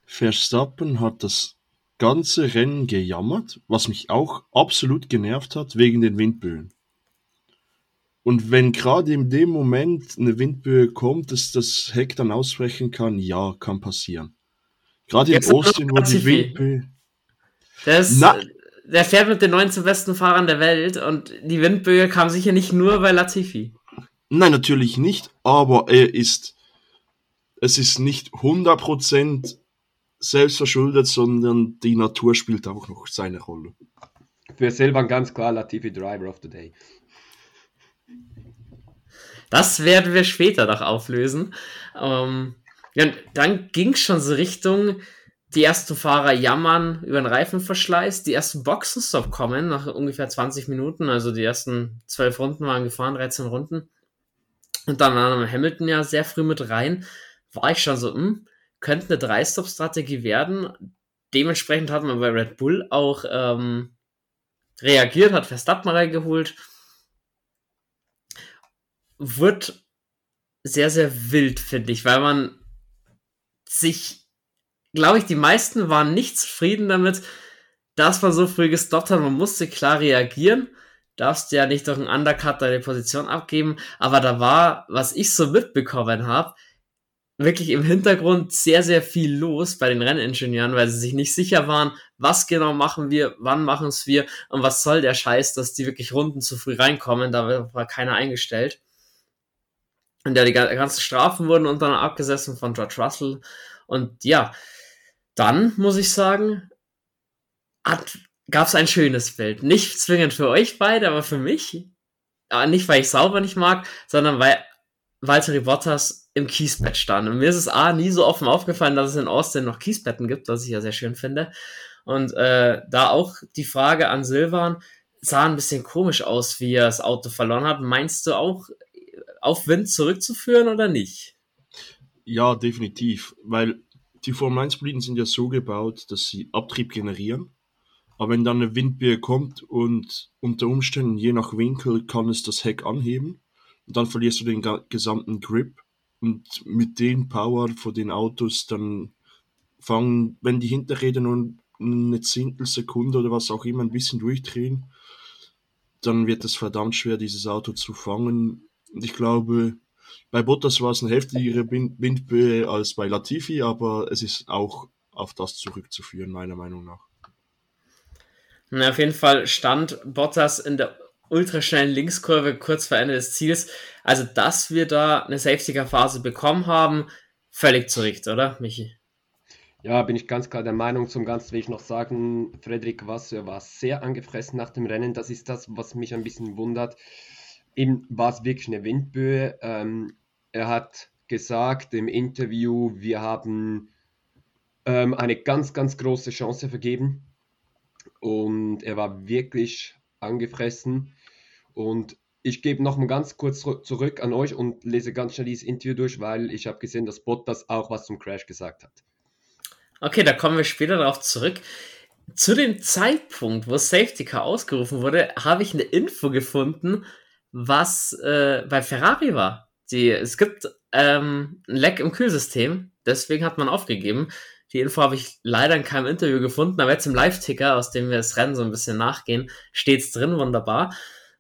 [SPEAKER 2] Verstappen hat das ganze Rennen gejammert, was mich auch absolut genervt hat wegen den Windböen. Und wenn gerade in dem Moment eine Windböe kommt, dass das Heck dann ausbrechen kann, ja, kann passieren. Gerade in Austin, wo die Windböe.
[SPEAKER 1] Der, ist, der fährt mit den 19 besten Fahrern der Welt und die Windböe kam sicher nicht nur bei Latifi.
[SPEAKER 2] Nein, natürlich nicht, aber er ist. Es ist nicht 100% selbst verschuldet, sondern die Natur spielt auch noch seine Rolle.
[SPEAKER 3] Für Silvan ganz klar Latifi Driver of the Day.
[SPEAKER 1] Das werden wir später noch auflösen. Ähm, ja, dann ging schon so Richtung, die ersten Fahrer jammern über den Reifenverschleiß, die ersten Boxenstopp kommen nach ungefähr 20 Minuten, also die ersten 12 Runden waren gefahren, 13 Runden. Und dann nahm Hamilton ja sehr früh mit rein, war ich schon so, hm, könnte eine Drei-Stop-Strategie werden. Dementsprechend hat man bei Red Bull auch ähm, reagiert, hat Verstappen reingeholt wird sehr, sehr wild, finde ich, weil man sich, glaube ich, die meisten waren nicht zufrieden damit, dass man so früh gestoppt hat. Man musste klar reagieren. Darfst ja nicht durch einen Undercut deine Position abgeben. Aber da war, was ich so mitbekommen habe, wirklich im Hintergrund sehr, sehr viel los bei den Renningenieuren, weil sie sich nicht sicher waren, was genau machen wir, wann machen es wir und was soll der Scheiß, dass die wirklich Runden zu früh reinkommen. Da war keiner eingestellt in der die ganzen Strafen wurden unter anderem abgesessen von George Russell. Und ja, dann muss ich sagen, gab es ein schönes Bild. Nicht zwingend für euch beide, aber für mich. Aber nicht, weil ich sauber nicht mag, sondern weil Walter Bottas im Kiesbett stand. Und mir ist es A, nie so offen aufgefallen, dass es in Austin noch Kiesbetten gibt, was ich ja sehr schön finde. Und äh, da auch die Frage an Silvan, sah ein bisschen komisch aus, wie er das Auto verloren hat. Meinst du auch, auf Wind zurückzuführen oder nicht?
[SPEAKER 2] Ja, definitiv, weil die Formel 1 Boliden sind ja so gebaut, dass sie Abtrieb generieren. Aber wenn dann eine Windböe kommt und unter Umständen je nach Winkel kann es das Heck anheben, und dann verlierst du den gesamten Grip und mit den Power von den Autos dann fangen, wenn die Hinterräder nur eine Zehntelsekunde oder was auch immer ein bisschen durchdrehen, dann wird es verdammt schwer, dieses Auto zu fangen und ich glaube, bei Bottas war es eine heftigere Windböe als bei Latifi, aber es ist auch auf das zurückzuführen, meiner Meinung nach.
[SPEAKER 1] Na, auf jeden Fall stand Bottas in der ultraschnellen Linkskurve kurz vor Ende des Ziels. Also, dass wir da eine Safety-Car-Phase bekommen haben, völlig zurecht, oder, Michi?
[SPEAKER 3] Ja, bin ich ganz klar der Meinung. Zum Ganzen will ich noch sagen, Frederik Wasser war sehr angefressen nach dem Rennen. Das ist das, was mich ein bisschen wundert eben war es wirklich eine Windböe. Ähm, er hat gesagt im Interview, wir haben ähm, eine ganz, ganz große Chance vergeben. Und er war wirklich angefressen. Und ich gebe noch mal ganz kurz zurück an euch und lese ganz schnell dieses Interview durch, weil ich habe gesehen, dass Bottas auch was zum Crash gesagt hat.
[SPEAKER 1] Okay, da kommen wir später darauf zurück. Zu dem Zeitpunkt, wo Safety Car ausgerufen wurde, habe ich eine Info gefunden, was äh, bei Ferrari war. Die, es gibt ähm, ein Leck im Kühlsystem, deswegen hat man aufgegeben. Die Info habe ich leider in keinem Interview gefunden, aber jetzt im Live-Ticker, aus dem wir das Rennen so ein bisschen nachgehen, steht's drin, wunderbar.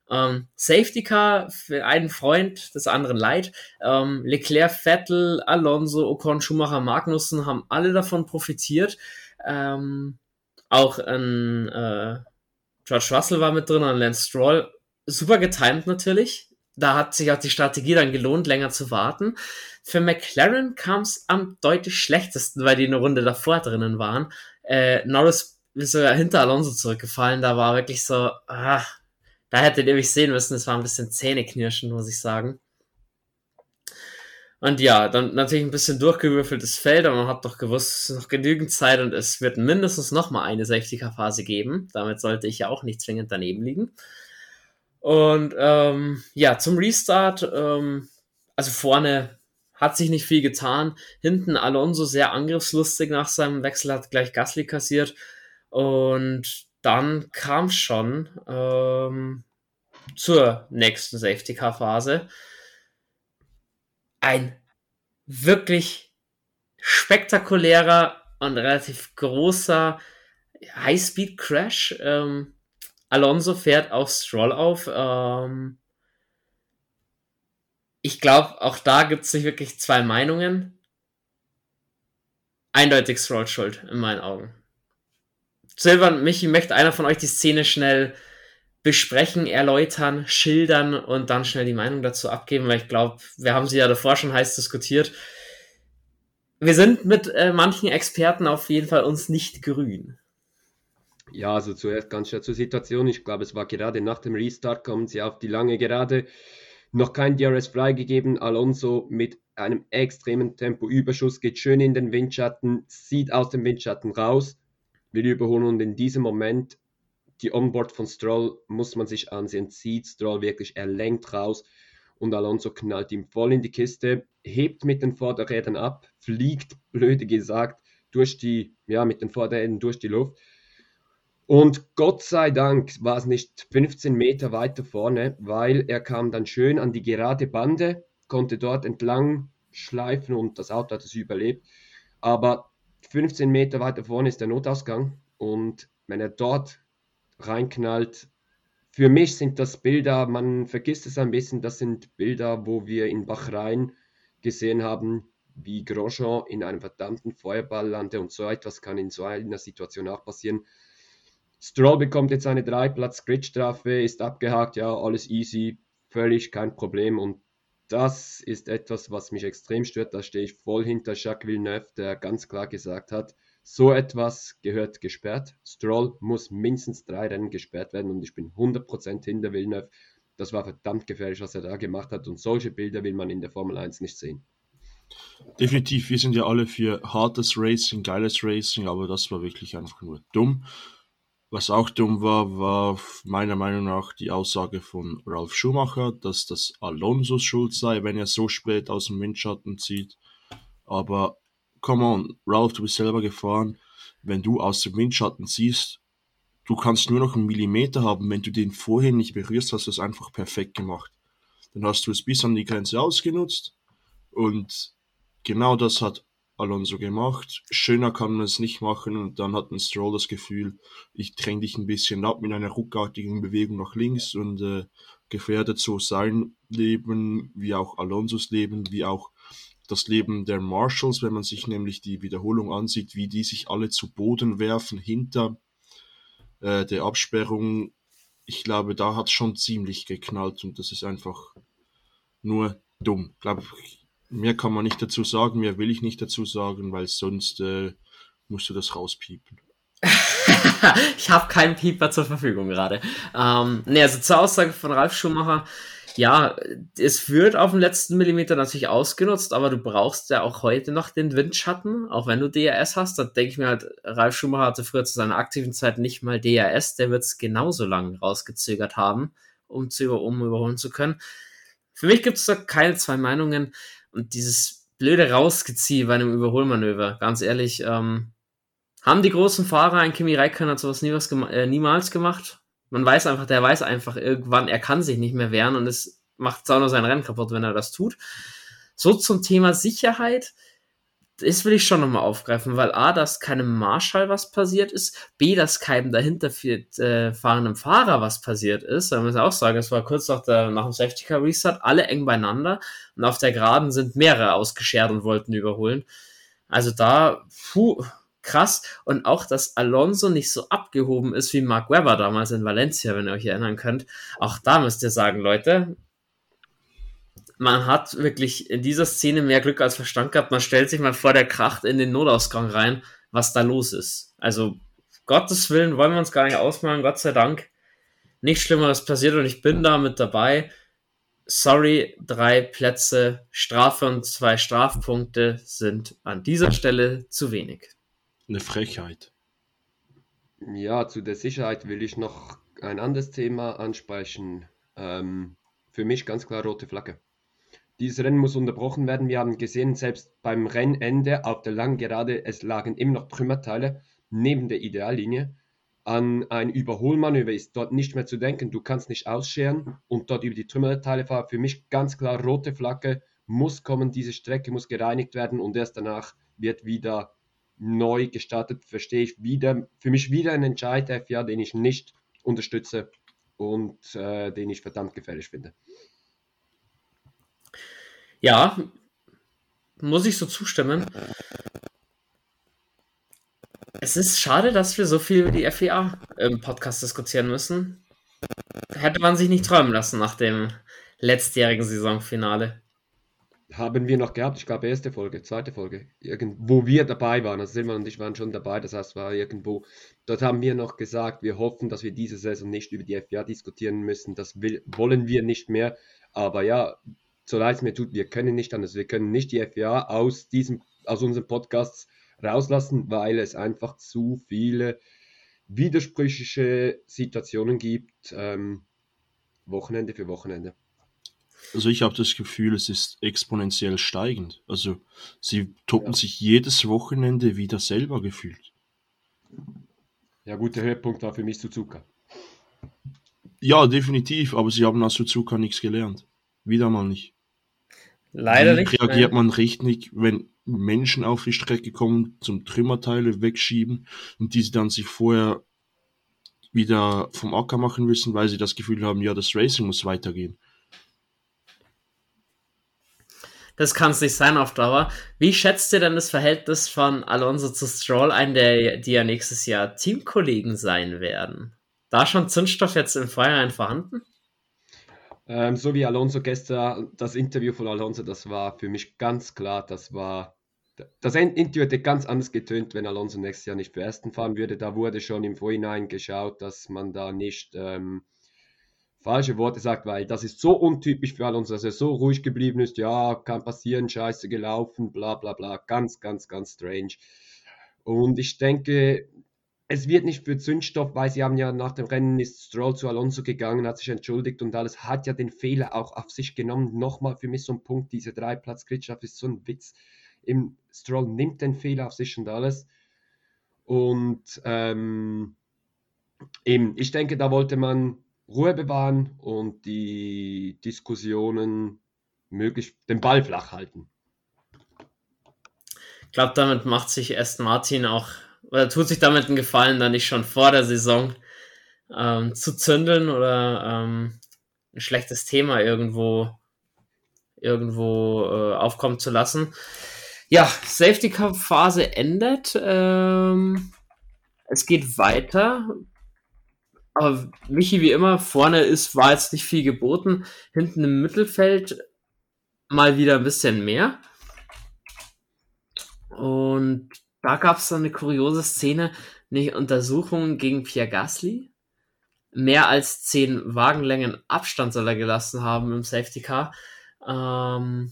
[SPEAKER 1] Ähm, Safety Car für einen Freund des anderen Leid. Ähm, Leclerc, Vettel, Alonso, Ocon, Schumacher, Magnussen haben alle davon profitiert. Ähm, auch ein äh, George Russell war mit drin, ein Lance Stroll super getimt natürlich. Da hat sich auch die Strategie dann gelohnt, länger zu warten. Für McLaren kam es am deutlich schlechtesten, weil die eine Runde davor drinnen waren. Äh, Norris ist sogar hinter Alonso zurückgefallen. Da war wirklich so, ah, da hättet ihr mich sehen müssen. Es war ein bisschen Zähneknirschen, muss ich sagen. Und ja, dann natürlich ein bisschen durchgewürfeltes Feld, aber man hat doch gewusst, es ist noch genügend Zeit und es wird mindestens noch mal eine Safety-Car-Phase geben. Damit sollte ich ja auch nicht zwingend daneben liegen. Und ähm, ja, zum Restart, ähm, also vorne hat sich nicht viel getan. Hinten Alonso sehr angriffslustig nach seinem Wechsel, hat gleich Gasly kassiert. Und dann kam schon ähm, zur nächsten Safety-Car-Phase ein wirklich spektakulärer und relativ großer High-Speed-Crash. Ähm, Alonso fährt auf Stroll auf. Ähm, ich glaube, auch da gibt es nicht wirklich zwei Meinungen. Eindeutig Stroll schuld, in meinen Augen. Silvan, Michi, möchte einer von euch die Szene schnell besprechen, erläutern, schildern und dann schnell die Meinung dazu abgeben, weil ich glaube, wir haben sie ja davor schon heiß diskutiert. Wir sind mit äh, manchen Experten auf jeden Fall uns nicht grün.
[SPEAKER 3] Ja, also zuerst ganz schnell zur Situation. Ich glaube, es war gerade nach dem Restart, kommen sie auf die lange Gerade. Noch kein DRS freigegeben. Alonso mit einem extremen Tempoüberschuss geht schön in den Windschatten, zieht aus dem Windschatten raus, will überholen und in diesem Moment die Onboard von Stroll muss man sich ansehen, zieht Stroll wirklich, er lenkt raus und Alonso knallt ihm voll in die Kiste, hebt mit den Vorderrädern ab, fliegt, blöde gesagt, durch die, ja, mit den Vorderrädern durch die Luft und Gott sei Dank war es nicht 15 Meter weiter vorne, weil er kam dann schön an die gerade Bande, konnte dort entlang schleifen und das Auto hat es überlebt. Aber 15 Meter weiter vorne ist der Notausgang und wenn er dort reinknallt, für mich sind das Bilder, man vergisst es ein bisschen, das sind Bilder, wo wir in Bahrain gesehen haben, wie Grosjean in einem verdammten Feuerball lande und so etwas kann in so einer Situation auch passieren. Stroll bekommt jetzt eine 3-Platz-Grid-Strafe, ist abgehakt, ja, alles easy, völlig kein Problem. Und das ist etwas, was mich extrem stört. Da stehe ich voll hinter Jacques Villeneuve, der ganz klar gesagt hat, so etwas gehört gesperrt. Stroll muss mindestens drei Rennen gesperrt werden und ich bin 100% hinter Villeneuve. Das war verdammt gefährlich, was er da gemacht hat und solche Bilder will man in der Formel 1 nicht sehen.
[SPEAKER 2] Definitiv, wir sind ja alle für hartes Racing, geiles Racing, aber das war wirklich einfach nur dumm. Was auch dumm war, war meiner Meinung nach die Aussage von Ralf Schumacher, dass das Alonso's Schuld sei, wenn er so spät aus dem Windschatten zieht. Aber come on, Ralf, du bist selber gefahren. Wenn du aus dem Windschatten ziehst, du kannst nur noch einen Millimeter haben. Wenn du den vorhin nicht berührst, hast du es einfach perfekt gemacht. Dann hast du es bis an die Grenze ausgenutzt. Und genau das hat Alonso gemacht. Schöner kann man es nicht machen und dann hat ein Stroll das Gefühl, ich dränge dich ein bisschen ab mit einer ruckartigen Bewegung nach links und äh, gefährdet so sein Leben, wie auch Alonsos Leben, wie auch das Leben der Marshalls, wenn man sich nämlich die Wiederholung ansieht, wie die sich alle zu Boden werfen hinter äh, der Absperrung. Ich glaube, da hat schon ziemlich geknallt und das ist einfach nur dumm. Ich glaube, Mehr kann man nicht dazu sagen, mehr will ich nicht dazu sagen, weil sonst äh, musst du das rauspiepen.
[SPEAKER 1] ich habe keinen Pieper zur Verfügung gerade. Ähm, ne, also zur Aussage von Ralf Schumacher, ja, es wird auf den letzten Millimeter natürlich ausgenutzt, aber du brauchst ja auch heute noch den Windschatten, auch wenn du DRS hast. Da denke ich mir halt, Ralf Schumacher hatte früher zu seiner aktiven Zeit nicht mal DRS, der wird es genauso lang rausgezögert haben, um, zu, um überholen zu können. Für mich gibt es da keine zwei Meinungen. Und dieses blöde Rausgeziehe bei einem Überholmanöver, ganz ehrlich, ähm, haben die großen Fahrer, ein Kimi Räikkönen hat sowas nie gema äh, niemals gemacht. Man weiß einfach, der weiß einfach irgendwann, er kann sich nicht mehr wehren und es macht auch nur sein Rennen kaputt, wenn er das tut. So zum Thema Sicherheit das will ich schon nochmal aufgreifen, weil A, dass keinem Marschall was passiert ist, B, dass keinem dahinter äh, fahrenden Fahrer was passiert ist. Da muss ich auch sagen, es war kurz nach, der, nach dem Safety Car Restart, alle eng beieinander und auf der Geraden sind mehrere ausgeschert und wollten überholen. Also da, puh, krass. Und auch, dass Alonso nicht so abgehoben ist wie Mark Webber damals in Valencia, wenn ihr euch erinnern könnt. Auch da müsst ihr sagen, Leute, man hat wirklich in dieser Szene mehr Glück als Verstand gehabt. Man stellt sich mal vor, der kracht in den Notausgang rein, was da los ist. Also, Gottes Willen wollen wir uns gar nicht ausmalen, Gott sei Dank. Nichts Schlimmeres passiert und ich bin da mit dabei. Sorry, drei Plätze Strafe und zwei Strafpunkte sind an dieser Stelle zu wenig.
[SPEAKER 2] Eine Frechheit.
[SPEAKER 3] Ja, zu der Sicherheit will ich noch ein anderes Thema ansprechen. Ähm, für mich ganz klar rote Flagge. Dieses Rennen muss unterbrochen werden. Wir haben gesehen, selbst beim Rennende auf der langen Gerade, es lagen immer noch Trümmerteile neben der Ideallinie. An ein Überholmanöver ist dort nicht mehr zu denken. Du kannst nicht ausscheren und dort über die Trümmerteile fahren. Für mich ganz klar rote Flagge muss kommen. Diese Strecke muss gereinigt werden und erst danach wird wieder neu gestartet. Verstehe ich wieder. Für mich wieder ein Entscheid der FIA, den ich nicht unterstütze und äh, den ich verdammt gefährlich finde.
[SPEAKER 1] Ja, muss ich so zustimmen. Es ist schade, dass wir so viel über die FIA im Podcast diskutieren müssen. Hätte man sich nicht träumen lassen nach dem letztjährigen Saisonfinale.
[SPEAKER 3] Haben wir noch gehabt, ich glaube, erste Folge, zweite Folge, wo wir dabei waren. Also Silvan und ich waren schon dabei, das heißt, war irgendwo. Dort haben wir noch gesagt, wir hoffen, dass wir diese Saison nicht über die FIA diskutieren müssen. Das will, wollen wir nicht mehr. Aber ja, so leid es mir tut, wir können nicht anders. Wir können nicht die FIA aus, diesem, aus unseren Podcasts rauslassen, weil es einfach zu viele widersprüchliche Situationen gibt, ähm, Wochenende für Wochenende.
[SPEAKER 2] Also ich habe das Gefühl, es ist exponentiell steigend. Also sie toppen ja. sich jedes Wochenende wieder selber gefühlt.
[SPEAKER 3] Ja, guter Höhepunkt war für mich Suzuka.
[SPEAKER 2] Ja, definitiv, aber sie haben aus Suzuka nichts gelernt. Wieder mal nicht.
[SPEAKER 1] Leider
[SPEAKER 2] Wie
[SPEAKER 1] nicht.
[SPEAKER 2] reagiert man richtig, wenn Menschen auf die Strecke kommen, zum Trümmerteile wegschieben und diese dann sich vorher wieder vom Acker machen müssen, weil sie das Gefühl haben, ja, das Racing muss weitergehen.
[SPEAKER 1] Das kann es nicht sein auf Dauer. Wie schätzt ihr denn das Verhältnis von Alonso zu Stroll ein, der, die ja nächstes Jahr Teamkollegen sein werden? Da schon Zündstoff jetzt im Feuerwehr vorhanden?
[SPEAKER 3] Ähm, so wie Alonso gestern, das Interview von Alonso, das war für mich ganz klar, das war, das Interview hätte ganz anders getönt, wenn Alonso nächstes Jahr nicht für Ersten fahren würde. Da wurde schon im Vorhinein geschaut, dass man da nicht ähm, falsche Worte sagt, weil das ist so untypisch für Alonso, dass er so ruhig geblieben ist. Ja, kann passieren, scheiße gelaufen, bla bla bla. Ganz, ganz, ganz strange. Und ich denke, es wird nicht für Zündstoff, weil sie haben ja nach dem Rennen ist Stroll zu Alonso gegangen, hat sich entschuldigt und alles, hat ja den Fehler auch auf sich genommen. Nochmal für mich so ein Punkt, diese drei platz ist so ein Witz. Im Stroll nimmt den Fehler auf sich und alles. Und ähm, eben, ich denke, da wollte man Ruhe bewahren und die Diskussionen möglichst den Ball flach halten.
[SPEAKER 1] Ich glaube, damit macht sich Aston Martin auch oder tut sich damit einen Gefallen, da nicht schon vor der Saison ähm, zu zündeln oder ähm, ein schlechtes Thema irgendwo irgendwo äh, aufkommen zu lassen. Ja, Safety Cup Phase endet. Ähm, es geht weiter. Aber Michi, wie immer, vorne ist, war jetzt nicht viel geboten. Hinten im Mittelfeld mal wieder ein bisschen mehr. Und da gab es so eine kuriose Szene, eine Untersuchung gegen Pierre Gasly. Mehr als zehn Wagenlängen Abstand soll er gelassen haben im Safety Car. Ähm,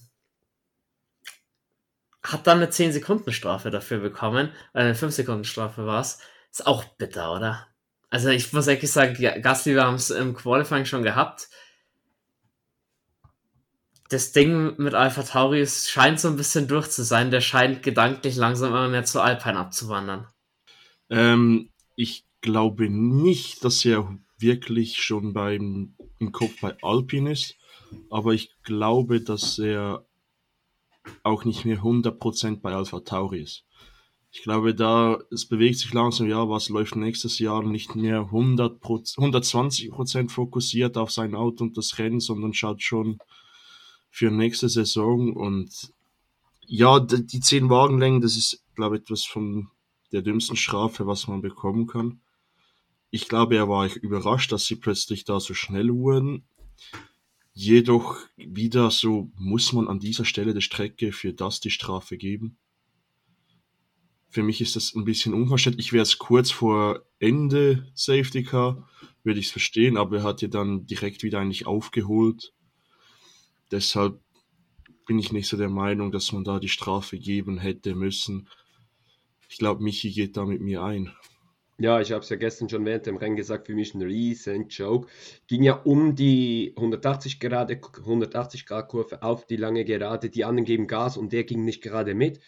[SPEAKER 1] hat dann eine 10-Sekunden-Strafe dafür bekommen. Äh, eine 5-Sekunden-Strafe war es. Ist auch bitter, oder? Also ich muss ehrlich sagen, Gasly, wir haben es im Qualifying schon gehabt das Ding mit Alpha Tauri scheint so ein bisschen durch zu sein. Der scheint gedanklich langsam immer mehr zu Alpine abzuwandern.
[SPEAKER 2] Ähm, ich glaube nicht, dass er wirklich schon beim, im Kopf bei Alpine ist, aber ich glaube, dass er auch nicht mehr 100% bei Alpha Tauri ist. Ich glaube, da es bewegt sich langsam, ja, was läuft nächstes Jahr nicht mehr 100%, 120% fokussiert auf sein Auto und das Rennen, sondern schaut schon für nächste Saison. Und ja, die zehn Wagenlängen, das ist, glaube ich, etwas von der dümmsten Strafe, was man bekommen kann. Ich glaube, er war überrascht, dass sie plötzlich da so schnell wurden. Jedoch wieder so muss man an dieser Stelle der Strecke für das die Strafe geben. Für mich ist das ein bisschen unverständlich. Ich wäre es kurz vor Ende Safety Car, würde ich es verstehen, aber er hat ja dann direkt wieder eigentlich aufgeholt. Deshalb bin ich nicht so der Meinung, dass man da die Strafe geben hätte müssen. Ich glaube, Michi geht da mit mir ein.
[SPEAKER 3] Ja, ich habe es ja gestern schon während dem Rennen gesagt, für mich ein riesen Joke. Ging ja um die 180 Grad, 180 Grad Kurve auf die lange Gerade. Die anderen geben Gas und der ging nicht gerade mit.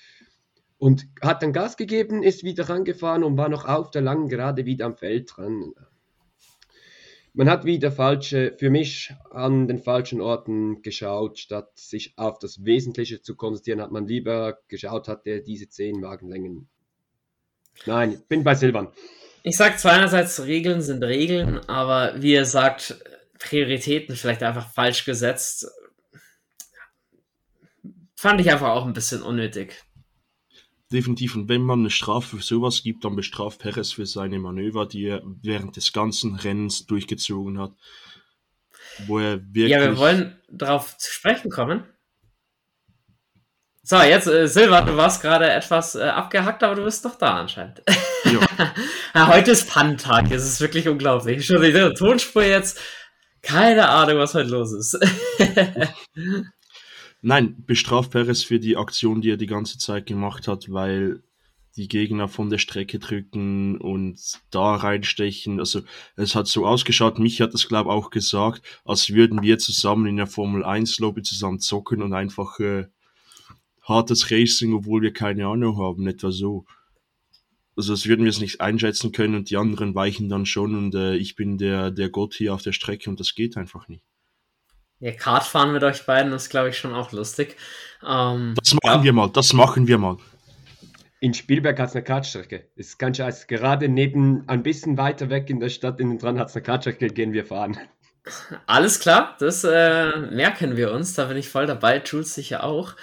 [SPEAKER 3] Und hat dann Gas gegeben, ist wieder rangefahren und war noch auf der langen Gerade wieder am Feld dran man hat wieder falsche, für mich an den falschen Orten geschaut, statt sich auf das Wesentliche zu konzentrieren, hat man lieber geschaut, hat er diese 10 Wagenlängen. Nein, ich bin bei Silvan.
[SPEAKER 1] Ich sag zwar einerseits, Regeln sind Regeln, aber wie ihr sagt, Prioritäten vielleicht einfach falsch gesetzt. fand ich einfach auch ein bisschen unnötig.
[SPEAKER 2] Definitiv. Und wenn man eine Strafe für sowas gibt, dann bestraft Perez für seine Manöver, die er während des ganzen Rennens durchgezogen hat. Wo er wirklich.
[SPEAKER 1] Ja, wir wollen darauf zu sprechen kommen. So, jetzt, äh, Silva, du warst gerade etwas äh, abgehackt, aber du bist doch da anscheinend. Ja. heute ist Pannentag, es ist wirklich unglaublich. Schon die Tonspur jetzt. Keine Ahnung, was heute los ist.
[SPEAKER 2] Nein, bestraft Perez für die Aktion, die er die ganze Zeit gemacht hat, weil die Gegner von der Strecke drücken und da reinstechen. Also es hat so ausgeschaut, mich hat das glaube auch gesagt, als würden wir zusammen in der Formel 1 Lobby zusammen zocken und einfach äh, hartes Racing, obwohl wir keine Ahnung haben, etwa so. Also als würden wir es nicht einschätzen können und die anderen weichen dann schon und äh, ich bin der, der Gott hier auf der Strecke und das geht einfach nicht.
[SPEAKER 1] Ja, Kart fahren mit euch beiden ist, glaube ich, schon auch lustig.
[SPEAKER 2] Ähm, das machen ja. wir mal, das machen wir mal.
[SPEAKER 3] In Spielberg hat es eine Kartstrecke. Ist ganz scheiße. Gerade neben, ein bisschen weiter weg in der Stadt innen dran hat es eine Kartstrecke, gehen wir fahren.
[SPEAKER 1] Alles klar, das äh, merken wir uns. Da bin ich voll dabei. Jules sicher auch.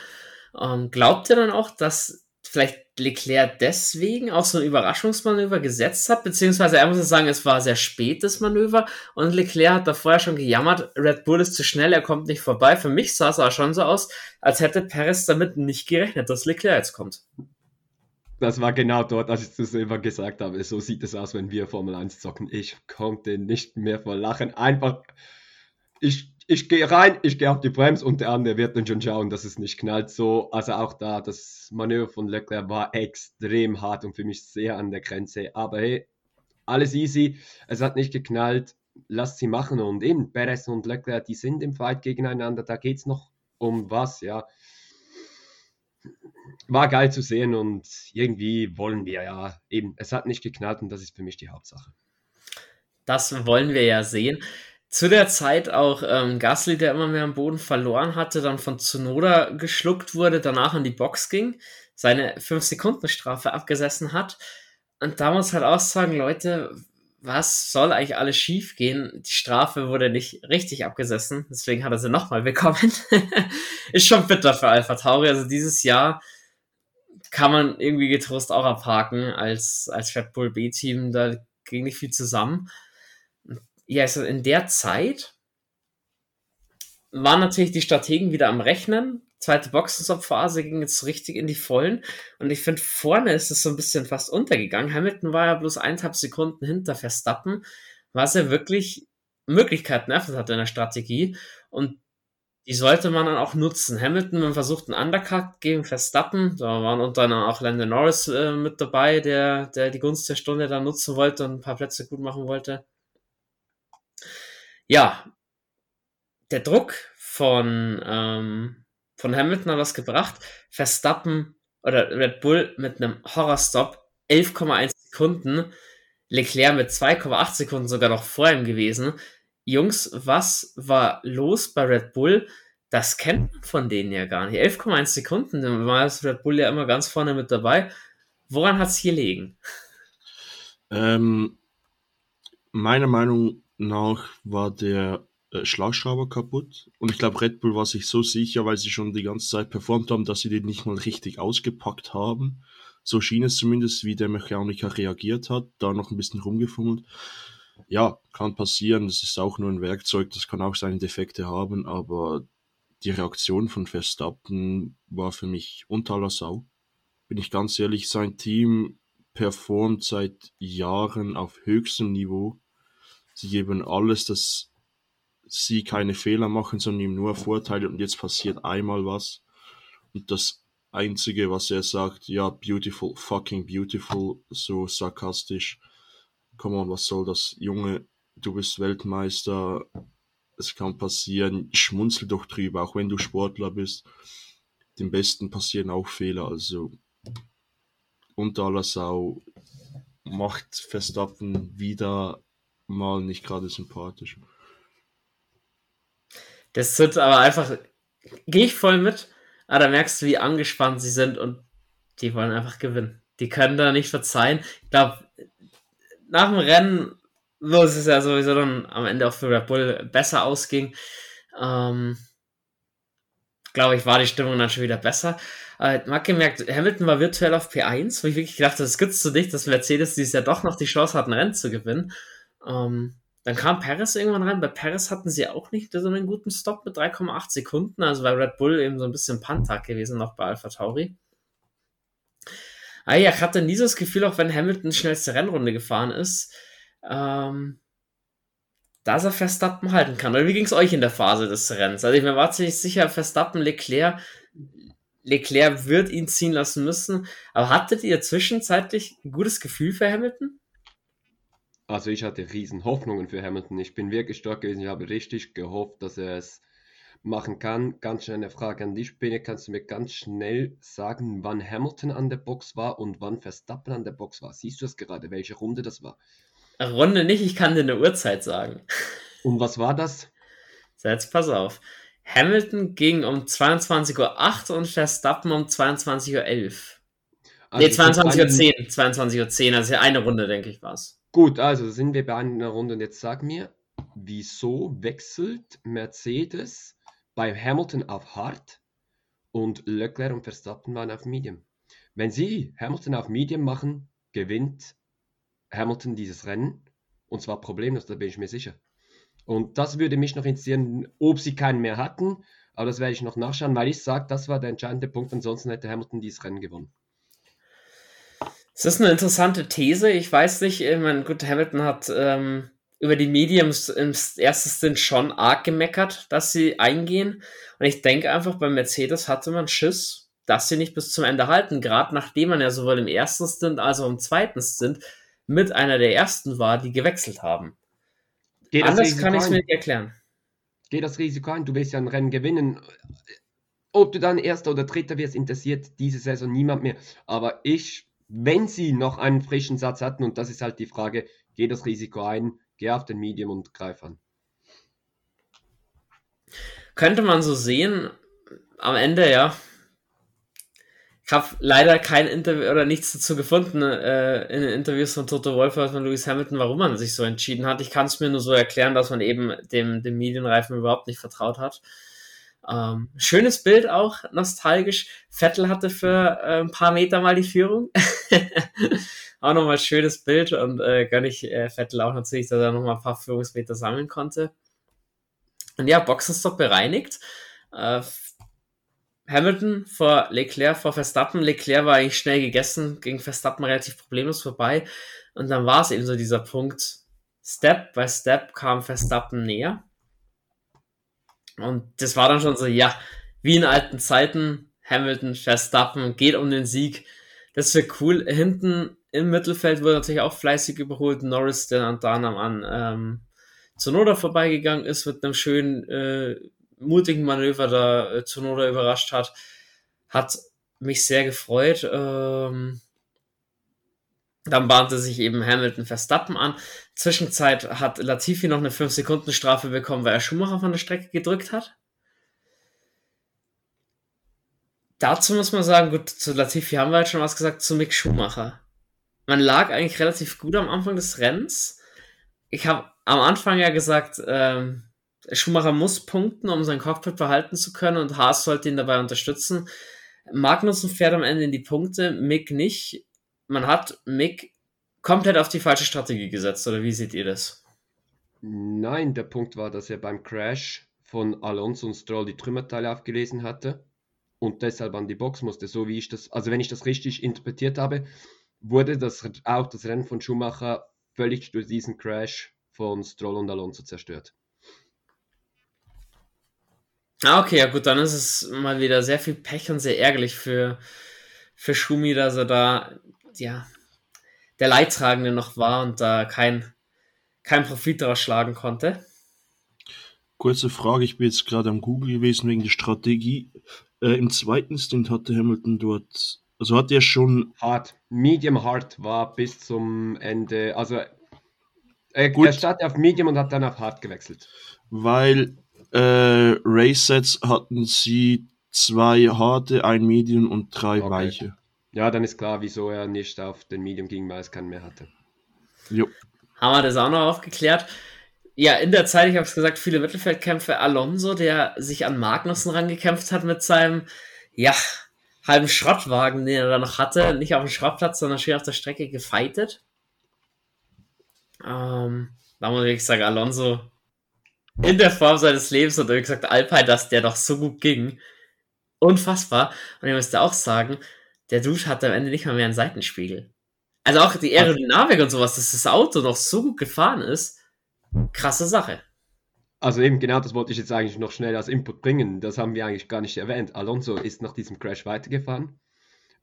[SPEAKER 1] Ähm, glaubt ihr dann auch, dass vielleicht Leclerc deswegen auch so ein Überraschungsmanöver gesetzt hat, beziehungsweise er muss sagen, es war sehr spät das Manöver und Leclerc hat da vorher schon gejammert, Red Bull ist zu schnell, er kommt nicht vorbei. Für mich sah es auch schon so aus, als hätte Perez damit nicht gerechnet, dass Leclerc jetzt kommt.
[SPEAKER 3] Das war genau dort, als ich das selber gesagt habe. So sieht es aus, wenn wir Formel 1 zocken. Ich konnte nicht mehr vor Lachen. Einfach, ich ich gehe rein, ich gehe auf die Bremse und der andere wird dann schon schauen, dass es nicht knallt. So, also auch da, das Manöver von Leclerc war extrem hart und für mich sehr an der Grenze. Aber hey, alles easy. Es hat nicht geknallt. Lasst sie machen. Und eben, Perez und Leclerc, die sind im Fight gegeneinander. Da geht es noch um was, ja. War geil zu sehen und irgendwie wollen wir ja eben, es hat nicht geknallt und das ist für mich die Hauptsache.
[SPEAKER 1] Das wollen wir ja sehen zu der Zeit auch ähm, Gasly, der immer mehr am Boden verloren hatte, dann von Tsunoda geschluckt wurde, danach in die Box ging, seine 5-Sekunden-Strafe abgesessen hat. Und da muss halt auch sagen, Leute, was soll eigentlich alles schief gehen? Die Strafe wurde nicht richtig abgesessen, deswegen hat er sie nochmal bekommen. Ist schon bitter für Alpha Tauri. Also dieses Jahr kann man irgendwie getrost auch abhaken als, als Red Bull B-Team. Da ging nicht viel zusammen ja, also in der Zeit waren natürlich die Strategen wieder am Rechnen. Zweite Boxenstopp-Phase ging jetzt richtig in die Vollen. Und ich finde, vorne ist es so ein bisschen fast untergegangen. Hamilton war ja bloß eineinhalb Sekunden hinter Verstappen, was er wirklich Möglichkeiten eröffnet hat in der Strategie. Und die sollte man dann auch nutzen. Hamilton, man versucht einen Undercut gegen Verstappen. Da waren unter anderem auch Landon Norris äh, mit dabei, der, der die Gunst der Stunde dann nutzen wollte und ein paar Plätze gut machen wollte ja, der Druck von, ähm, von Hamilton hat was gebracht. Verstappen oder Red Bull mit einem Horrorstop 11,1 Sekunden. Leclerc mit 2,8 Sekunden sogar noch vor ihm gewesen. Jungs, was war los bei Red Bull? Das kennt man von denen ja gar nicht. 11,1 Sekunden, dann war das Red Bull ja immer ganz vorne mit dabei. Woran hat es hier liegen?
[SPEAKER 2] Ähm, meiner Meinung nach war der äh, Schlagschrauber kaputt. Und ich glaube, Red Bull war sich so sicher, weil sie schon die ganze Zeit performt haben, dass sie den nicht mal richtig ausgepackt haben. So schien es zumindest, wie der Mechaniker reagiert hat, da noch ein bisschen rumgefummelt. Ja, kann passieren, das ist auch nur ein Werkzeug, das kann auch seine Defekte haben, aber die Reaktion von Verstappen war für mich unter aller Sau. Bin ich ganz ehrlich, sein Team performt seit Jahren auf höchstem Niveau Sie geben alles, dass sie keine Fehler machen, sondern ihm nur Vorteile und jetzt passiert einmal was. Und das Einzige, was er sagt, ja, beautiful, fucking beautiful, so sarkastisch. Komm on, was soll das? Junge, du bist Weltmeister, es kann passieren, schmunzel doch drüber, auch wenn du Sportler bist. Dem Besten passieren auch Fehler, also unter aller Sau macht Verstappen wieder mal nicht gerade sympathisch.
[SPEAKER 1] Das wird aber einfach, gehe ich voll mit, aber da merkst du, wie angespannt sie sind und die wollen einfach gewinnen. Die können da nicht verzeihen. Ich glaube, nach dem Rennen, wo es ja sowieso dann am Ende auch für Red Bull besser ausging, ähm, glaube ich, war die Stimmung dann schon wieder besser. Äh, hat gemerkt, Hamilton war virtuell auf P1, wo ich wirklich gedacht habe, das gibt's zu nicht, dass Mercedes dieses Jahr doch noch die Chance hat, ein Rennen zu gewinnen. Ähm, dann kam Paris irgendwann rein. Bei Paris hatten sie auch nicht so einen guten Stop mit 3,8 Sekunden. Also war Red Bull eben so ein bisschen Pantag gewesen, noch bei Alpha Tauri. Ah ja, ich hatte nie so das Gefühl, auch wenn Hamilton schnellste Rennrunde gefahren ist, ähm, dass er Verstappen halten kann. Oder wie ging es euch in der Phase des Rennens? Also ich mir war ziemlich sicher, Verstappen, Leclerc, Leclerc wird ihn ziehen lassen müssen. Aber hattet ihr zwischenzeitlich ein gutes Gefühl für Hamilton?
[SPEAKER 3] Also ich hatte riesen Hoffnungen für Hamilton. Ich bin wirklich stark gewesen. Ich habe richtig gehofft, dass er es machen kann. Ganz schnell eine Frage an dich, Bene. Kannst du mir ganz schnell sagen, wann Hamilton an der Box war und wann Verstappen an der Box war? Siehst du das gerade, welche Runde das war?
[SPEAKER 1] Runde nicht, ich kann dir eine Uhrzeit sagen.
[SPEAKER 3] Und was war das?
[SPEAKER 1] So, jetzt pass auf. Hamilton ging um 22.08 Uhr und Verstappen um 22.11 Uhr. Also nee, 22.10 Uhr. 22.10 Uhr, also eine Runde, denke ich, war es.
[SPEAKER 3] Gut, also sind wir bei einer Runde und jetzt sag mir, wieso wechselt Mercedes bei Hamilton auf Hard und Leclerc und Verstappen waren auf Medium? Wenn sie Hamilton auf Medium machen, gewinnt Hamilton dieses Rennen und zwar problemlos, da bin ich mir sicher. Und das würde mich noch interessieren, ob sie keinen mehr hatten, aber das werde ich noch nachschauen, weil ich sage, das war der entscheidende Punkt, ansonsten hätte Hamilton dieses Rennen gewonnen.
[SPEAKER 1] Es ist eine interessante These. Ich weiß nicht, ich meine, gut, Hamilton hat ähm, über die Mediums im ersten Stint schon arg gemeckert, dass sie eingehen. Und ich denke einfach, bei Mercedes hatte man Schiss, dass sie nicht bis zum Ende halten, gerade nachdem man ja sowohl im ersten Stint als auch im zweiten Stint mit einer der ersten war, die gewechselt haben. Geht Anders kann ich es mir nicht erklären.
[SPEAKER 3] Geht das Risiko ein? Du willst ja ein Rennen gewinnen. Ob du dann Erster oder Dritter wirst, interessiert diese Saison niemand mehr. Aber ich wenn sie noch einen frischen Satz hatten, und das ist halt die Frage, geh das Risiko ein, geh auf den Medium und greif an.
[SPEAKER 1] Könnte man so sehen, am Ende ja. Ich habe leider kein Interview oder nichts dazu gefunden äh, in den Interviews von Toto Wolff oder von Lewis Hamilton, warum man sich so entschieden hat. Ich kann es mir nur so erklären, dass man eben dem, dem Medienreifen überhaupt nicht vertraut hat. Ähm, schönes Bild auch, nostalgisch. Vettel hatte für äh, ein paar Meter mal die Führung. auch nochmal schönes Bild und äh, gönne ich äh, Vettel auch natürlich, dass er nochmal ein paar Führungsmeter sammeln konnte. Und ja, Boxenstopp bereinigt. Äh, Hamilton vor Leclerc, vor Verstappen. Leclerc war eigentlich schnell gegessen, ging Verstappen relativ problemlos vorbei. Und dann war es eben so dieser Punkt, Step by Step kam Verstappen näher. Und das war dann schon so, ja, wie in alten Zeiten, Hamilton, Verstappen, geht um den Sieg. Das wird cool. Hinten im Mittelfeld wurde natürlich auch fleißig überholt. Norris, der dann an ähm, Zunoda vorbeigegangen ist, mit einem schönen, äh, mutigen Manöver da äh, Zunoda überrascht hat. Hat mich sehr gefreut. Ähm, dann bahnte sich eben Hamilton Verstappen an. Zwischenzeit hat Latifi noch eine 5-Sekunden-Strafe bekommen, weil er Schumacher von der Strecke gedrückt hat. Dazu muss man sagen, gut, zu Latifi haben wir jetzt schon was gesagt, zu Mick Schumacher. Man lag eigentlich relativ gut am Anfang des Rennens. Ich habe am Anfang ja gesagt, ähm, Schumacher muss punkten, um sein Cockpit behalten zu können und Haas sollte ihn dabei unterstützen. Magnussen fährt am Ende in die Punkte, Mick nicht man hat Mick komplett auf die falsche Strategie gesetzt, oder wie seht ihr das?
[SPEAKER 3] Nein, der Punkt war, dass er beim Crash von Alonso und Stroll die Trümmerteile aufgelesen hatte und deshalb an die Box musste, so wie ich das, also wenn ich das richtig interpretiert habe, wurde das auch das Rennen von Schumacher völlig durch diesen Crash von Stroll und Alonso zerstört.
[SPEAKER 1] Ah, okay, ja gut, dann ist es mal wieder sehr viel Pech und sehr ärgerlich für, für Schumi, dass er da ja, der Leidtragende noch war und da kein, kein Profit daraus schlagen konnte.
[SPEAKER 2] Kurze Frage, ich bin jetzt gerade am Google gewesen wegen der Strategie. Äh, Im zweiten Stint hatte Hamilton dort, also hat er schon.
[SPEAKER 3] Hard, Medium Hard war bis zum Ende, also er, Gut. er startete auf Medium und hat dann auf Hard gewechselt.
[SPEAKER 2] Weil äh, Race Sets hatten sie zwei harte, ein Medium und drei okay. weiche.
[SPEAKER 3] Ja, dann ist klar, wieso er nicht auf den Medium ging, weil es keinen mehr hatte.
[SPEAKER 1] Jo. Haben wir das auch noch aufgeklärt. ja, in der Zeit, ich habe es gesagt, viele Mittelfeldkämpfe. Alonso, der sich an Magnussen rangekämpft hat mit seinem, ja, halben Schrottwagen, den er da noch hatte. Nicht auf dem Schrottplatz, sondern schön auf der Strecke gefeitet. Ähm, da muss ich sagen, Alonso in der Form seines Lebens und wie gesagt, Alpine, dass der doch so gut ging. Unfassbar. Und ich müsste auch sagen, der Dude hatte am Ende nicht mal mehr einen Seitenspiegel. Also auch die Aerodynamik und sowas, dass das Auto noch so gut gefahren ist, krasse Sache.
[SPEAKER 3] Also eben genau das wollte ich jetzt eigentlich noch schnell als Input bringen. Das haben wir eigentlich gar nicht erwähnt. Alonso ist nach diesem Crash weitergefahren.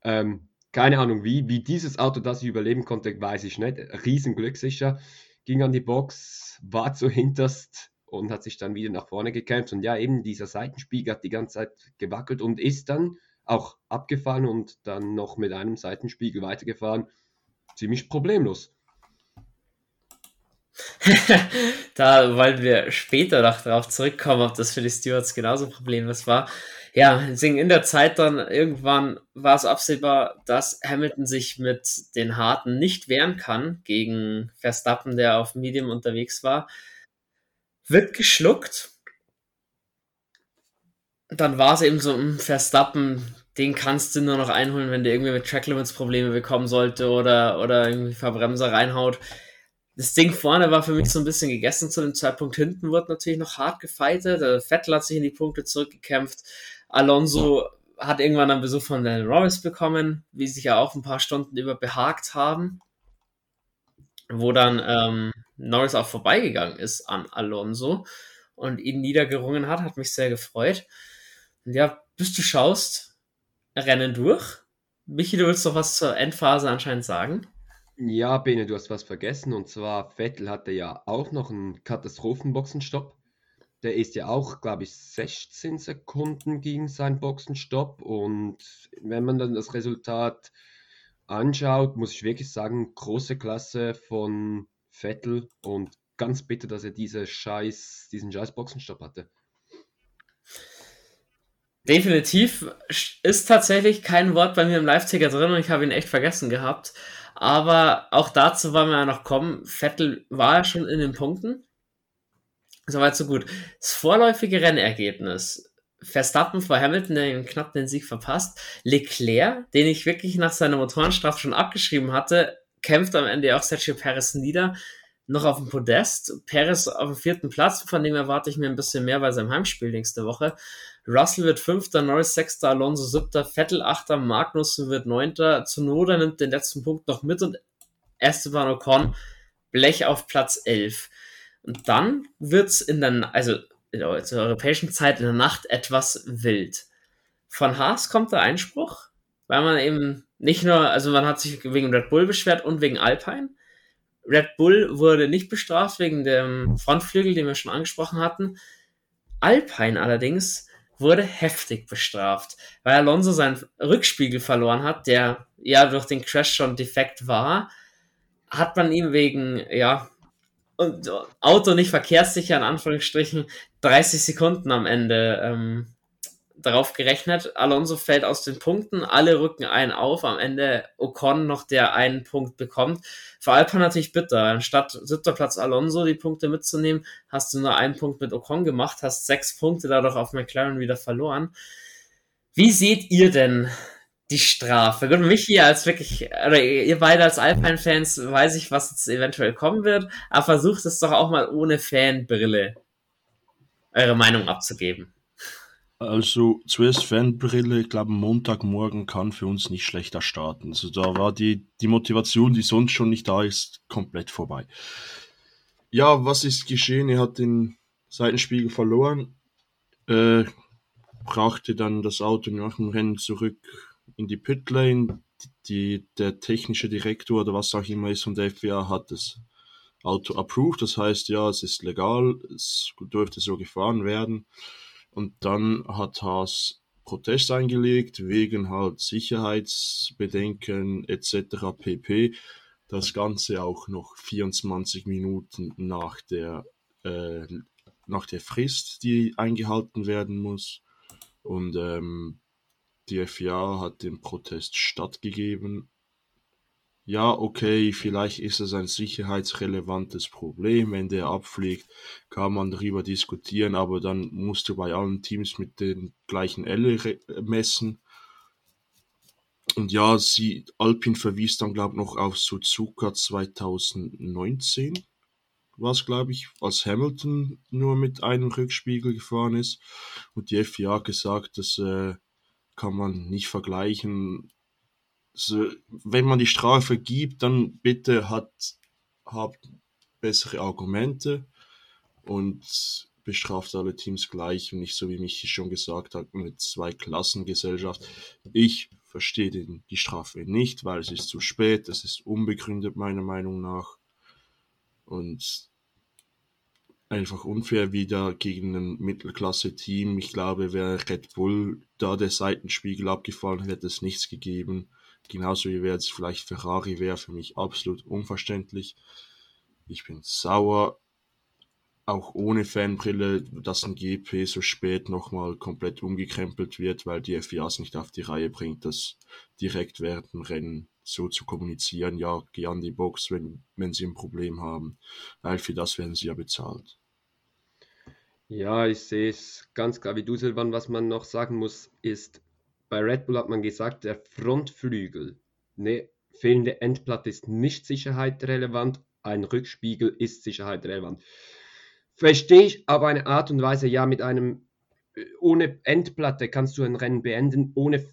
[SPEAKER 3] Ähm, keine Ahnung wie, wie dieses Auto das überleben konnte, weiß ich nicht. Riesenglück sicher. Ging an die Box, war zuhinterst und hat sich dann wieder nach vorne gekämpft. Und ja, eben dieser Seitenspiegel hat die ganze Zeit gewackelt und ist dann auch abgefahren und dann noch mit einem Seitenspiegel weitergefahren. Ziemlich problemlos.
[SPEAKER 1] da wollen wir später noch darauf zurückkommen, ob das für die Stewards genauso problemlos war. Ja, deswegen in der Zeit dann irgendwann war es absehbar, dass Hamilton sich mit den Harten nicht wehren kann gegen Verstappen, der auf Medium unterwegs war. Wird geschluckt. Dann war es eben so, ein hm, Verstappen, den kannst du nur noch einholen, wenn der irgendwie mit Track Limits Probleme bekommen sollte oder, oder irgendwie Verbremser reinhaut das Ding vorne war für mich so ein bisschen gegessen zu dem Zeitpunkt. Hinten wurde natürlich noch hart gefeitet. Vettel hat sich in die Punkte zurückgekämpft. Alonso hat irgendwann einen Besuch von Daniel Norris bekommen, wie sich ja auch ein paar Stunden über behagt haben. Wo dann ähm, Norris auch vorbeigegangen ist an Alonso und ihn niedergerungen hat, hat mich sehr gefreut. Ja, bis du schaust, Rennen durch. Michi, du willst doch was zur Endphase anscheinend sagen?
[SPEAKER 3] Ja, Bene, du hast was vergessen. Und zwar, Vettel hatte ja auch noch einen Katastrophenboxenstopp. Der ist ja auch, glaube ich, 16 Sekunden gegen seinen Boxenstopp. Und wenn man dann das Resultat anschaut, muss ich wirklich sagen, große Klasse von Vettel und ganz bitter, dass er diese scheiß, diesen scheiß Boxenstopp hatte.
[SPEAKER 1] Definitiv ist tatsächlich kein Wort bei mir im Live-Ticker drin und ich habe ihn echt vergessen gehabt. Aber auch dazu wollen wir ja noch kommen. Vettel war ja schon in den Punkten. Soweit so gut. Das vorläufige Rennergebnis. Verstappen vor Hamilton, der ihn knapp den Sieg verpasst. Leclerc, den ich wirklich nach seiner Motorenstrafe schon abgeschrieben hatte, kämpft am Ende auch Sergio Perez nieder. Noch auf dem Podest. Perez auf dem vierten Platz, von dem erwarte ich mir ein bisschen mehr bei seinem Heimspiel nächste Woche. Russell wird Fünfter, Norris Sechster, Alonso Siebter, Vettel Achter, Magnussen wird Neunter, Zunoda nimmt den letzten Punkt noch mit und Esteban Ocon Blech auf Platz 11. Und dann wird's in der, also zur europäischen Zeit in der Nacht etwas wild. Von Haas kommt der Einspruch, weil man eben nicht nur, also man hat sich wegen Red Bull beschwert und wegen Alpine. Red Bull wurde nicht bestraft wegen dem Frontflügel, den wir schon angesprochen hatten. Alpine allerdings wurde heftig bestraft, weil Alonso seinen Rückspiegel verloren hat, der ja durch den Crash schon defekt war, hat man ihm wegen, ja, und Auto nicht verkehrssicher, in Anführungsstrichen, 30 Sekunden am Ende ähm, darauf gerechnet. Alonso fällt aus den Punkten, alle rücken einen auf, am Ende Ocon noch, der einen Punkt bekommt. Für Alpine natürlich bitter. Anstatt siebter Platz Alonso die Punkte mitzunehmen, hast du nur einen Punkt mit Ocon gemacht, hast sechs Punkte dadurch auf McLaren wieder verloren. Wie seht ihr denn die Strafe? Gut, mich hier als wirklich, oder ihr beide als Alpine-Fans, weiß ich, was jetzt eventuell kommen wird, aber versucht es doch auch mal ohne Fanbrille eure Meinung abzugeben.
[SPEAKER 2] Also zuerst Fanbrille, ich glaube Montagmorgen kann für uns nicht schlechter starten. Also da war die, die Motivation, die sonst schon nicht da ist, komplett vorbei. Ja, was ist geschehen? Er hat den Seitenspiegel verloren, äh, brachte dann das Auto nach dem Rennen zurück in die Pitlane. Die, der technische Direktor oder was auch immer ist von der FIA hat das Auto approved, das heißt ja, es ist legal, es dürfte so gefahren werden. Und dann hat Haas Protest eingelegt, wegen halt Sicherheitsbedenken etc. pp. Das Ganze auch noch 24 Minuten nach der, äh, nach der Frist, die eingehalten werden muss. Und ähm, die FIA hat dem Protest stattgegeben. Ja, okay, vielleicht ist es ein sicherheitsrelevantes Problem, wenn der abfliegt, kann man darüber diskutieren, aber dann musst du bei allen Teams mit den gleichen Elle messen. Und ja, sie, Alpin verwies dann, glaube ich, noch auf Suzuka 2019, war es, glaube ich, als Hamilton nur mit einem Rückspiegel gefahren ist. Und die FIA gesagt, das äh, kann man nicht vergleichen so, wenn man die Strafe gibt, dann bitte hat, habt bessere Argumente und bestraft alle Teams gleich und nicht so, wie Michi schon gesagt hat, mit zwei Klassengesellschaft. Ich verstehe den, die Strafe nicht, weil es ist zu spät, es ist unbegründet meiner Meinung nach und einfach unfair wieder gegen ein Mittelklasse-Team. Ich glaube, wäre Red Bull da der Seitenspiegel abgefallen, hätte es nichts gegeben. Genauso wie wäre jetzt vielleicht Ferrari wäre für mich absolut unverständlich. Ich bin sauer, auch ohne Fanbrille, dass ein GP so spät nochmal komplett umgekrempelt wird, weil die FIA es nicht auf die Reihe bringt, das direkt während dem Rennen so zu kommunizieren, ja, geh an die Box, wenn, wenn sie ein Problem haben, weil für das werden sie ja bezahlt.
[SPEAKER 3] Ja, ich sehe es ganz klar wie du, Silvan. Was man noch sagen muss, ist, bei Red Bull hat man gesagt, der Frontflügel, ne, fehlende Endplatte ist nicht sicherheitsrelevant, ein Rückspiegel ist sicherheitsrelevant. Verstehe ich aber eine Art und Weise, ja, mit einem, äh, ohne Endplatte kannst du ein Rennen beenden, ohne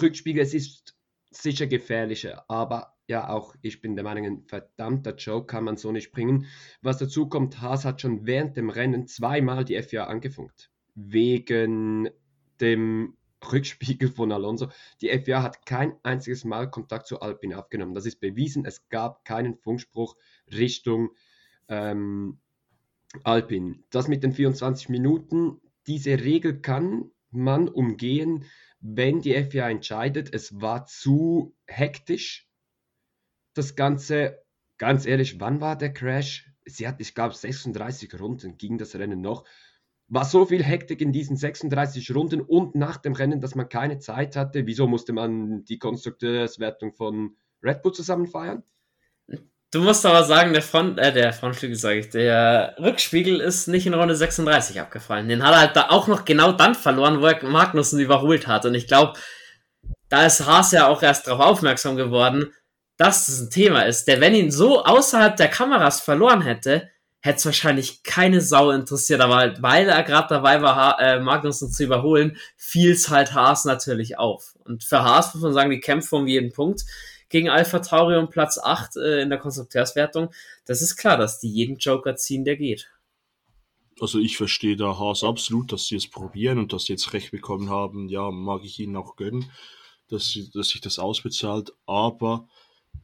[SPEAKER 3] Rückspiegel, es ist sicher gefährlicher, aber ja, auch ich bin der Meinung, ein verdammter Joke kann man so nicht bringen. Was dazu kommt, Haas hat schon während dem Rennen zweimal die FIA angefunkt. Wegen dem Rückspiegel von Alonso. Die FIA hat kein einziges Mal Kontakt zu Alpine aufgenommen. Das ist bewiesen. Es gab keinen Funkspruch Richtung ähm, Alpine. Das mit den 24 Minuten, diese Regel kann man umgehen, wenn die FIA entscheidet, es war zu hektisch. Das Ganze, ganz ehrlich, wann war der Crash? Sie hat, ich glaube, 36 Runden ging das Rennen noch war so viel Hektik in diesen 36 Runden und nach dem Rennen, dass man keine Zeit hatte. Wieso musste man die Konstrukteurswertung von Red Bull zusammen feiern?
[SPEAKER 1] Du musst aber sagen, der Front, äh, der Frontflügel, sage ich, der Rückspiegel ist nicht in Runde 36 abgefallen. Den hat er halt da auch noch genau dann verloren, wo er Magnussen überholt hat. Und ich glaube, da ist Haas ja auch erst darauf aufmerksam geworden, dass das ein Thema ist. Der, wenn ihn so außerhalb der Kameras verloren hätte, hätte es wahrscheinlich keine Sau interessiert, aber halt, weil er gerade dabei war, äh, Magnussen zu überholen, fiel es halt Haas natürlich auf. Und für Haas muss man sagen, die kämpfen um jeden Punkt gegen Alpha Tauri um Platz 8 äh, in der Konstrukteurswertung. Das ist klar, dass die jeden Joker ziehen, der geht.
[SPEAKER 2] Also ich verstehe da Haas absolut, dass sie es probieren und dass sie jetzt recht bekommen haben. Ja, mag ich ihnen auch gönnen, dass, sie, dass sich das ausbezahlt. Aber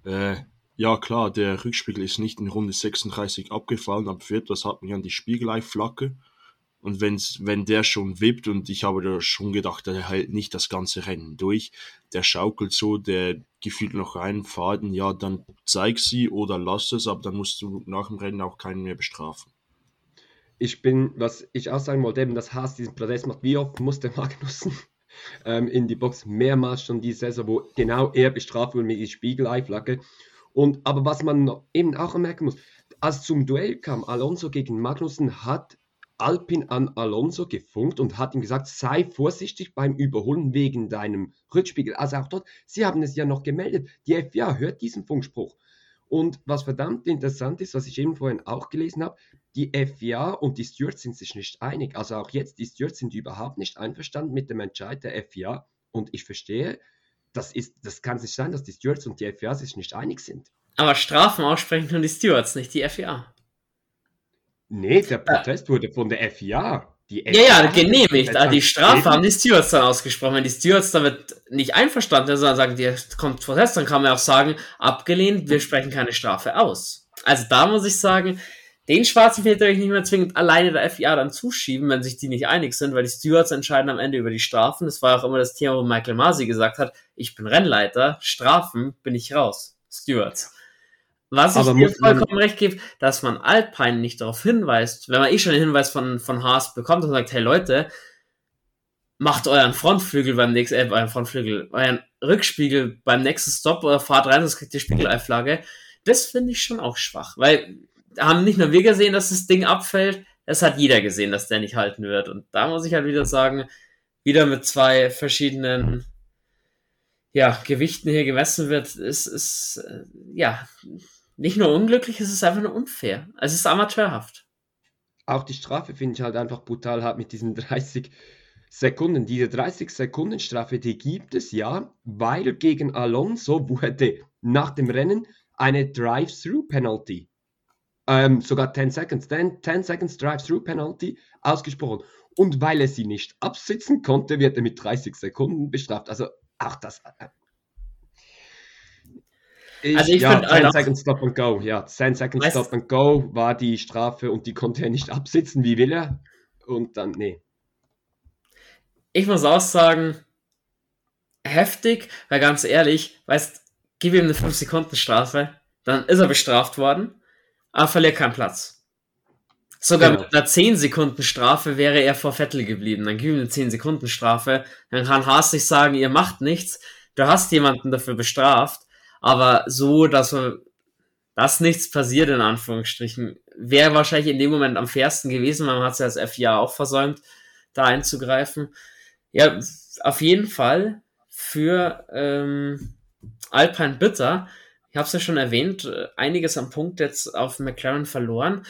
[SPEAKER 2] äh, ja, klar, der Rückspiegel ist nicht in Runde 36 abgefallen, aber etwas hat man ja die Spiegelei-Flagge. Und wenn's, wenn der schon wippt, und ich habe da schon gedacht, der hält nicht das ganze Rennen durch, der schaukelt so, der gefühlt noch einen Faden, ja, dann zeig sie oder lass es, aber dann musst du nach dem Rennen auch keinen mehr bestrafen.
[SPEAKER 3] Ich bin, was ich auch sagen wollte, eben, dass Haas diesen Protest macht, wie oft musste Magnussen ähm, in die Box mehrmals schon die Saison, wo genau er bestraft wurde mit der Spiegelei-Flagge. Und, aber was man eben auch merken muss, als zum Duell kam Alonso gegen Magnussen, hat Alpin an Alonso gefunkt und hat ihm gesagt, sei vorsichtig beim Überholen wegen deinem Rückspiegel. Also auch dort, sie haben es ja noch gemeldet. Die FIA hört diesen Funkspruch. Und was verdammt interessant ist, was ich eben vorhin auch gelesen habe, die FIA und die Stewards sind sich nicht einig. Also auch jetzt, die Stewards sind überhaupt nicht einverstanden mit dem Entscheid der FIA. Und ich verstehe, das, ist, das kann nicht sein, dass die Stewards und die FIA sich nicht einig sind.
[SPEAKER 1] Aber Strafen aussprechen nur die Stewards, nicht die FIA.
[SPEAKER 3] Nee, der Protest äh, wurde von der FIA.
[SPEAKER 1] Die FIA ja, ja, genehmigt. Also die Strafe haben die Stewards dann ausgesprochen. Wenn die Stewards damit nicht einverstanden sind, sondern sagen, dir kommt Protest, dann kann man auch sagen, abgelehnt, wir sprechen keine Strafe aus. Also da muss ich sagen, den schwarzen Peter ich nicht mehr zwingend alleine der FIA dann zuschieben, wenn sich die nicht einig sind, weil die Stewards entscheiden am Ende über die Strafen. Das war auch immer das Thema, wo Michael Masi gesagt hat, ich bin Rennleiter, Strafen bin ich raus. Stewards. Was ich dir vollkommen recht gebe, dass man Alpine nicht darauf hinweist, wenn man eh schon den Hinweis von, von Haas bekommt und sagt, hey Leute, macht euren Frontflügel beim nächsten, äh, euren Frontflügel, euren Rückspiegel beim nächsten Stop oder fahrt rein, sonst kriegt ihr Spiegeleiflage. Das finde ich schon auch schwach, weil haben nicht nur wir gesehen, dass das Ding abfällt, es hat jeder gesehen, dass der nicht halten wird. Und da muss ich halt wieder sagen, wieder mit zwei verschiedenen ja, Gewichten hier gemessen wird, ist, ist äh, ja nicht nur unglücklich, es ist einfach nur unfair. Es ist amateurhaft.
[SPEAKER 3] Auch die Strafe finde ich halt einfach brutal hart mit diesen 30 Sekunden. Diese 30 Sekunden Strafe, die gibt es ja, weil gegen Alonso wurde nach dem Rennen eine Drive-Through-Penalty ähm, sogar 10 Seconds, 10, 10 Seconds Drive-Through Penalty ausgesprochen. Und weil er sie nicht absitzen konnte, wird er mit 30 Sekunden bestraft. Also auch das. Äh, ich, also ich ja, 10 Seconds Stop and Go. Ja, 10 Seconds weißt, Stop and Go war die Strafe und die konnte er nicht absitzen, wie will er. Und dann, nee.
[SPEAKER 1] Ich muss auch sagen, heftig, weil ganz ehrlich, weißt, gib ihm eine 5 Sekunden Strafe, dann ist er bestraft worden aber verliert keinen Platz. Sogar genau. mit einer 10 Sekunden Strafe wäre er vor Vettel geblieben. Dann gib ihm eine 10 Sekunden Strafe. Dann kann Haas sich sagen, ihr macht nichts. Du hast jemanden dafür bestraft. Aber so, dass, dass nichts passiert, in Anführungsstrichen, wäre wahrscheinlich in dem Moment am fairsten gewesen. Man hat es ja als FIA auch versäumt, da einzugreifen. Ja, auf jeden Fall für ähm, Alpine Bitter ich habe es ja schon erwähnt, äh, einiges am Punkt jetzt auf McLaren verloren.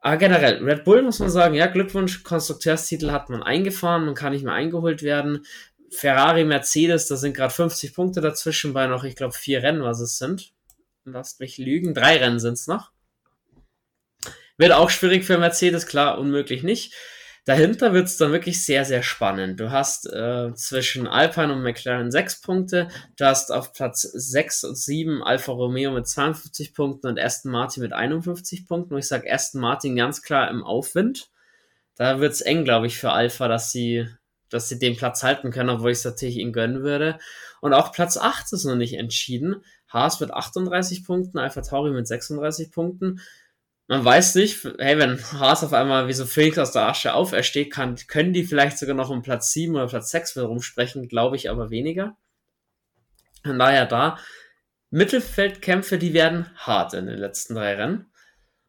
[SPEAKER 1] Aber generell, Red Bull muss man sagen, ja, Glückwunsch, Konstrukteurstitel hat man eingefahren, man kann nicht mehr eingeholt werden. Ferrari, Mercedes, da sind gerade 50 Punkte dazwischen bei noch, ich glaube, vier Rennen, was es sind. Lasst mich lügen, drei Rennen sind es noch. Wird auch schwierig für Mercedes, klar, unmöglich nicht. Dahinter wird es dann wirklich sehr, sehr spannend. Du hast äh, zwischen Alpine und McLaren sechs Punkte, du hast auf Platz sechs und sieben Alfa Romeo mit 52 Punkten und Aston Martin mit 51 Punkten. Und ich sage Aston Martin ganz klar im Aufwind. Da wird es eng, glaube ich, für Alpha, dass sie, dass sie den Platz halten können, obwohl ich es natürlich ihnen gönnen würde. Und auch Platz 8 ist noch nicht entschieden. Haas mit 38 Punkten, Alpha Tauri mit 36 Punkten man weiß nicht, hey, wenn Haas auf einmal wie so Phoenix aus der Asche aufersteht, kann, können die vielleicht sogar noch um Platz 7 oder Platz 6 rumsprechen, glaube ich aber weniger. Von daher da, Mittelfeldkämpfe, die werden hart in den letzten drei Rennen.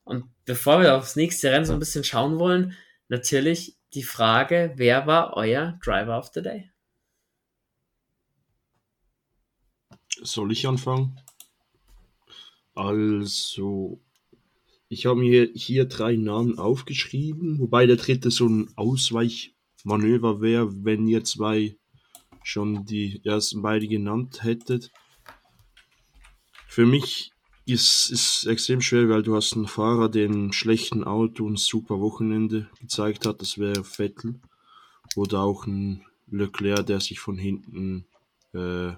[SPEAKER 1] Und bevor wir aufs nächste Rennen so ein bisschen schauen wollen, natürlich die Frage, wer war euer Driver of the Day?
[SPEAKER 2] Soll ich anfangen? Also, ich habe mir hier drei Namen aufgeschrieben, wobei der dritte so ein Ausweichmanöver wäre, wenn ihr zwei schon die ersten beiden genannt hättet. Für mich ist es extrem schwer, weil du hast einen Fahrer, der ein schlechten Auto und super Wochenende gezeigt hat, das wäre Vettel. Oder auch ein Leclerc, der sich von hinten äh,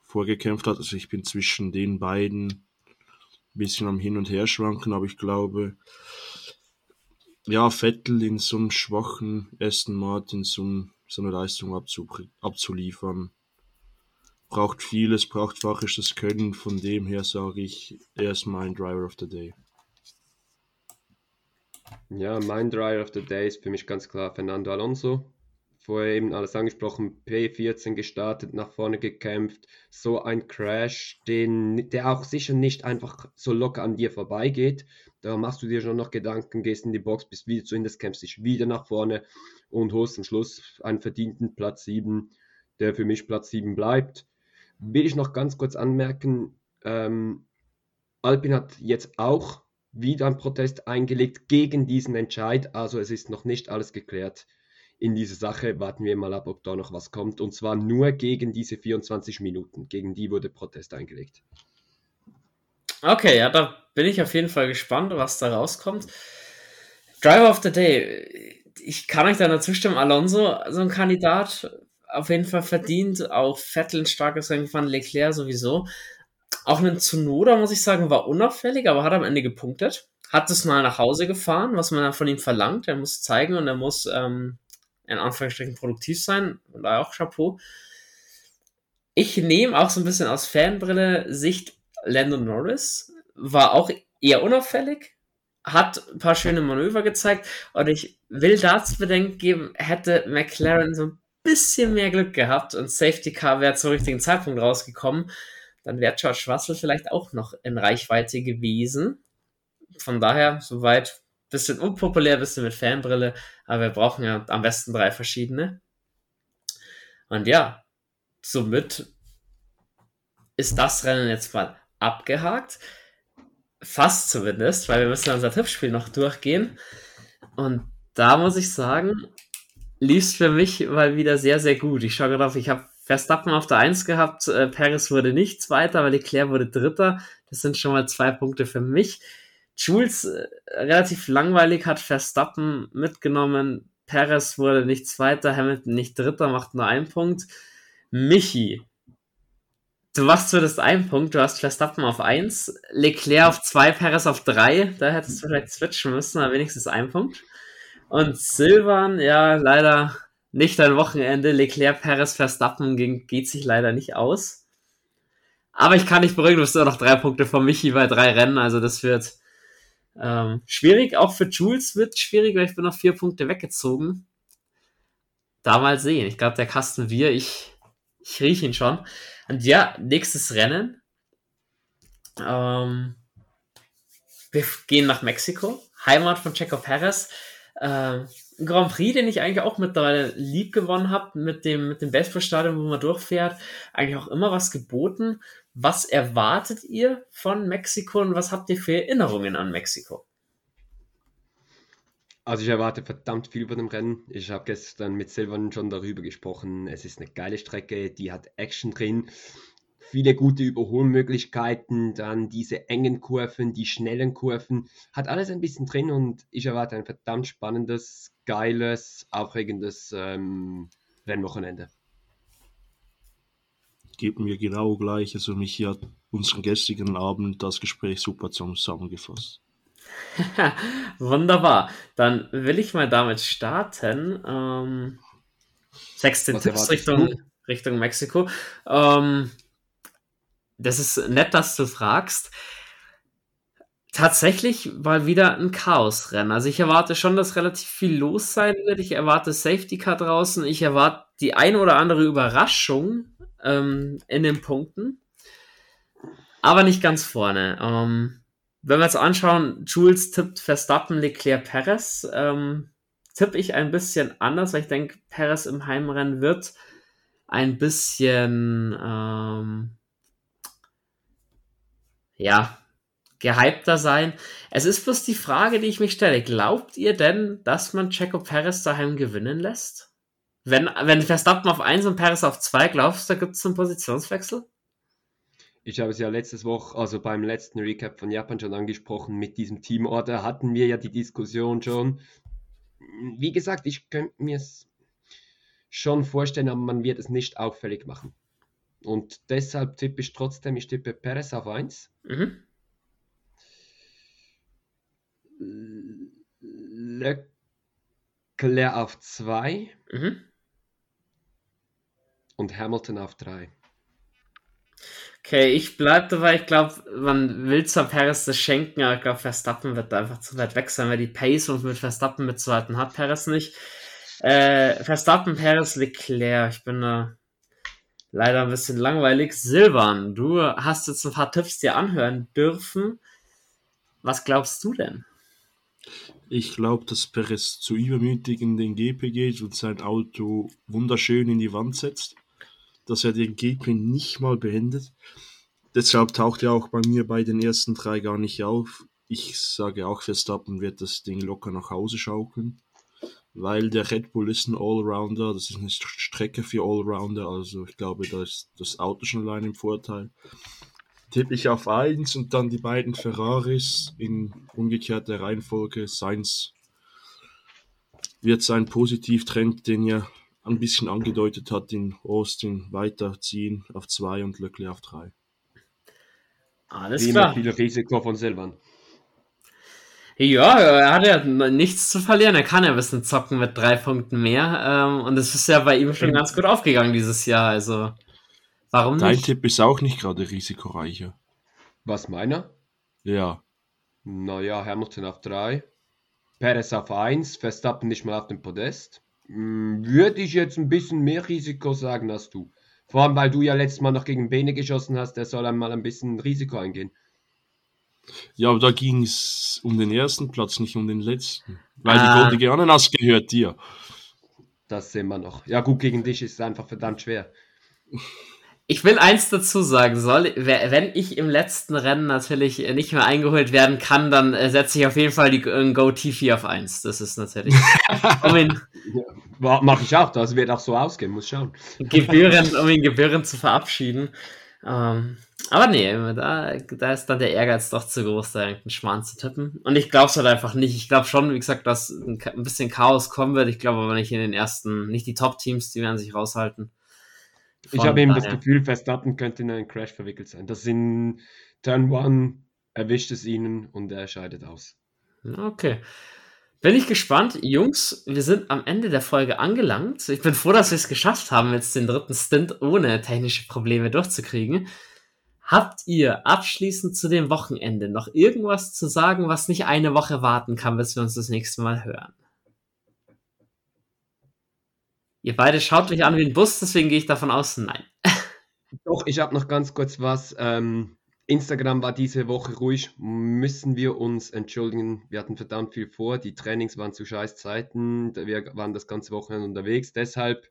[SPEAKER 2] vorgekämpft hat. Also ich bin zwischen den beiden bisschen am Hin und Her schwanken, aber ich glaube, ja, Vettel in so einem schwachen Aston Martin so, so eine Leistung abzuliefern, braucht vieles, braucht fachisches Können. Von dem her sage ich, er ist mein Driver of the Day.
[SPEAKER 3] Ja, mein Driver of the Day ist für mich ganz klar Fernando Alonso vorher eben alles angesprochen, P14 gestartet, nach vorne gekämpft, so ein Crash, den, der auch sicher nicht einfach so locker an dir vorbeigeht. Da machst du dir schon noch Gedanken, gehst in die Box, bist wieder zu Indes, kämpfst dich wieder nach vorne und holst am Schluss einen verdienten Platz 7, der für mich Platz 7 bleibt. Will ich noch ganz kurz anmerken, ähm, Alpin hat jetzt auch wieder einen Protest eingelegt gegen diesen Entscheid, also es ist noch nicht alles geklärt in diese Sache. Warten wir mal ab, ob da noch was kommt. Und zwar nur gegen diese 24 Minuten. Gegen die wurde Protest eingelegt.
[SPEAKER 1] Okay, ja, da bin ich auf jeden Fall gespannt, was da rauskommt. Driver of the Day. Ich kann euch da nur zustimmen. Alonso, so ein Kandidat, auf jeden Fall verdient. Auch Vettel ein starkes Rennen gefahren, Leclerc sowieso. Auch ein Tsunoda, muss ich sagen, war unauffällig, aber hat am Ende gepunktet. Hat es mal nach Hause gefahren, was man von ihm verlangt. Er muss zeigen und er muss ähm, in Anführungsstrichen produktiv sein. Und auch Chapeau. Ich nehme auch so ein bisschen aus Fanbrille Sicht Landon Norris. War auch eher unauffällig. hat ein paar schöne Manöver gezeigt und ich will dazu Bedenken geben, hätte McLaren so ein bisschen mehr Glück gehabt und Safety Car wäre zum richtigen Zeitpunkt rausgekommen, dann wäre George Russell vielleicht auch noch in Reichweite gewesen. Von daher, soweit, bisschen unpopulär, bisschen mit Fanbrille, aber wir brauchen ja am besten drei verschiedene. Und ja, somit ist das Rennen jetzt mal abgehakt. Fast zumindest, weil wir müssen unser Tippspiel noch durchgehen. Und da muss ich sagen, lief es für mich mal wieder sehr, sehr gut. Ich schaue gerade auf, ich habe Verstappen auf der 1 gehabt, äh, Paris wurde nicht Zweiter, weil Leclerc wurde Dritter. Das sind schon mal zwei Punkte für mich. Jules äh, relativ langweilig hat Verstappen mitgenommen. Perez wurde nicht Zweiter, Hamilton nicht Dritter, macht nur einen Punkt. Michi Du machst zumindest einen Punkt, du hast Verstappen auf 1, Leclerc auf 2, Perez auf 3, da hättest du vielleicht switchen müssen, aber wenigstens ein Punkt. Und Silvan, ja, leider nicht ein Wochenende. Leclerc, Perez, Verstappen ging, geht sich leider nicht aus. Aber ich kann nicht beruhigen, du bist immer noch drei Punkte von Michi bei drei Rennen, also das wird ähm, schwierig. Auch für Jules wird schwierig, weil ich bin noch vier Punkte weggezogen. Da mal sehen. Ich glaube, der Kasten wir, ich, ich rieche ihn schon. Und ja, nächstes Rennen. Ähm, wir gehen nach Mexiko, Heimat von Checo Perez. Ähm, Grand Prix, den ich eigentlich auch mittlerweile lieb gewonnen habe, mit dem, mit dem Baseballstadion, wo man durchfährt, eigentlich auch immer was geboten. Was erwartet ihr von Mexiko und was habt ihr für Erinnerungen an Mexiko?
[SPEAKER 3] Also ich erwarte verdammt viel von dem Rennen. Ich habe gestern mit Silvan schon darüber gesprochen. Es ist eine geile Strecke, die hat Action drin, viele gute Überholmöglichkeiten, dann diese engen Kurven, die schnellen Kurven, hat alles ein bisschen drin und ich erwarte ein verdammt spannendes, geiles, aufregendes ähm, Rennwochenende.
[SPEAKER 2] Geben wir genau gleich. Also mich hat unseren gestrigen Abend das Gespräch super zusammengefasst.
[SPEAKER 1] Wunderbar. Dann will ich mal damit starten. Ähm, 16 Tipps Richtung, Richtung Mexiko. Ähm, das ist nett, dass du fragst. Tatsächlich mal wieder ein Chaosrennen. Also ich erwarte schon, dass relativ viel los sein wird. Ich erwarte Safety Car draußen. Ich erwarte die ein oder andere Überraschung ähm, in den Punkten. Aber nicht ganz vorne. Ähm, wenn wir uns anschauen, Jules tippt Verstappen, Leclerc, Perez, ähm, tippe ich ein bisschen anders, weil ich denke, Perez im Heimrennen wird ein bisschen, ähm, ja, gehypter sein. Es ist bloß die Frage, die ich mich stelle. Glaubt ihr denn, dass man Checo Perez daheim gewinnen lässt? Wenn, wenn Verstappen auf 1 und Perez auf 2, glaubst du, da gibt es einen Positionswechsel?
[SPEAKER 3] Ich habe es ja letztes Woche, also beim letzten Recap von Japan schon angesprochen, mit diesem Teamorder hatten wir ja die Diskussion schon. Wie gesagt, ich könnte mir es schon vorstellen, aber man wird es nicht auffällig machen. Und deshalb tippe ich trotzdem, ich tippe Perez auf 1. Mhm. Leclerc auf 2. Mhm. Und Hamilton auf 3.
[SPEAKER 1] Okay, ich bleibe dabei. Ich glaube, man will zwar Paris das schenken, aber ich glaube, Verstappen wird da einfach zu weit weg sein, weil die Pace und mit Verstappen mitzuhalten hat Paris nicht. Äh, Verstappen, Paris, Leclerc. Ich bin da leider ein bisschen langweilig. Silvan, du hast jetzt ein paar Tipps dir anhören dürfen. Was glaubst du denn?
[SPEAKER 2] Ich glaube, dass Perez zu übermütig in den GP geht und sein Auto wunderschön in die Wand setzt dass er den GP nicht mal beendet. Deshalb taucht er auch bei mir bei den ersten drei gar nicht auf. Ich sage auch, Verstappen wird das Ding locker nach Hause schaukeln, weil der Red Bull ist ein Allrounder, das ist eine Strecke für Allrounder, also ich glaube, da ist das Auto schon allein im Vorteil. Tippe ich auf 1 und dann die beiden Ferraris in umgekehrter Reihenfolge. Sainz wird sein Positivtrend, den ja ein bisschen angedeutet hat, in Austin weiterziehen auf 2 und Leclerc auf 3.
[SPEAKER 3] Alles Wie klar. viel Risiko von Silvan.
[SPEAKER 1] Ja, er hat ja nichts zu verlieren. Er kann ja ein bisschen zocken mit drei Punkten mehr. Ähm, und es ist ja bei ihm schon ganz gut aufgegangen dieses Jahr. Also, warum
[SPEAKER 2] Dein nicht? Dein Tipp ist auch nicht gerade risikoreicher.
[SPEAKER 3] Was meiner?
[SPEAKER 2] Ja.
[SPEAKER 3] Naja, Hamilton auf 3, Perez auf 1, Verstappen nicht mal auf dem Podest. Hm, würde ich jetzt ein bisschen mehr Risiko sagen als du. Vor allem, weil du ja letztes Mal noch gegen Bene geschossen hast, der soll einmal ein bisschen Risiko eingehen.
[SPEAKER 2] Ja, aber da ging es um den ersten Platz, nicht um den letzten. Weil ah. die Goldige Ananas gehört dir.
[SPEAKER 3] Das sehen wir noch. Ja, gut, gegen dich ist es einfach verdammt schwer.
[SPEAKER 1] Ich will eins dazu sagen, soll, wenn ich im letzten Rennen natürlich nicht mehr eingeholt werden kann, dann äh, setze ich auf jeden Fall die äh, Go Tifi auf 1. Das ist natürlich.
[SPEAKER 3] um ihn, ja, Mache ich auch, das wird auch so ausgehen, muss schauen.
[SPEAKER 1] Gebühren, um ihn Gebühren zu verabschieden. Ähm, aber nee, da, da ist dann der Ehrgeiz doch zu groß, da irgendeinen Schmarrn zu tippen. Und ich glaube es halt einfach nicht. Ich glaube schon, wie gesagt, dass ein, ein, bisschen Chaos kommen wird. Ich glaube aber nicht in den ersten, nicht die Top-Teams, die werden sich raushalten.
[SPEAKER 3] Ich habe eben das Gefühl, Verstappen könnte in einen Crash verwickelt sein. Das in Turn 1 erwischt es ihnen und er scheidet aus.
[SPEAKER 1] Okay. Bin ich gespannt. Jungs, wir sind am Ende der Folge angelangt. Ich bin froh, dass wir es geschafft haben, jetzt den dritten Stint ohne technische Probleme durchzukriegen. Habt ihr abschließend zu dem Wochenende noch irgendwas zu sagen, was nicht eine Woche warten kann, bis wir uns das nächste Mal hören? Ihr beide schaut mich an wie ein Bus, deswegen gehe ich davon aus, nein.
[SPEAKER 3] Doch, ich habe noch ganz kurz was. Ähm, Instagram war diese Woche ruhig, müssen wir uns entschuldigen. Wir hatten verdammt viel vor, die Trainings waren zu scheiß Zeiten, wir waren das ganze Wochenende unterwegs, deshalb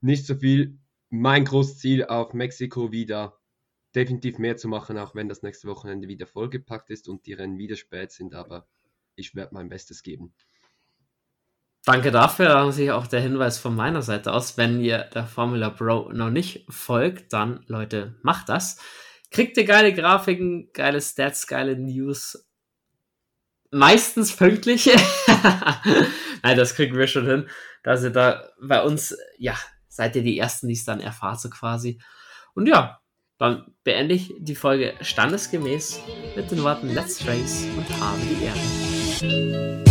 [SPEAKER 3] nicht so viel. Mein großes Ziel auf Mexiko wieder definitiv mehr zu machen, auch wenn das nächste Wochenende wieder vollgepackt ist und die Rennen wieder spät sind, aber ich werde mein Bestes geben.
[SPEAKER 1] Danke dafür. Da sich auch der Hinweis von meiner Seite aus. Wenn ihr der Formula Pro noch nicht folgt, dann Leute, macht das. Kriegt ihr geile Grafiken, geile Stats, geile News. Meistens pünktlich. Nein, das kriegen wir schon hin. Dass ihr da bei uns, ja, seid ihr die Ersten, die es dann erfahrt, so quasi. Und ja, dann beende ich die Folge standesgemäß mit den Worten Let's Race und habe die Ehre.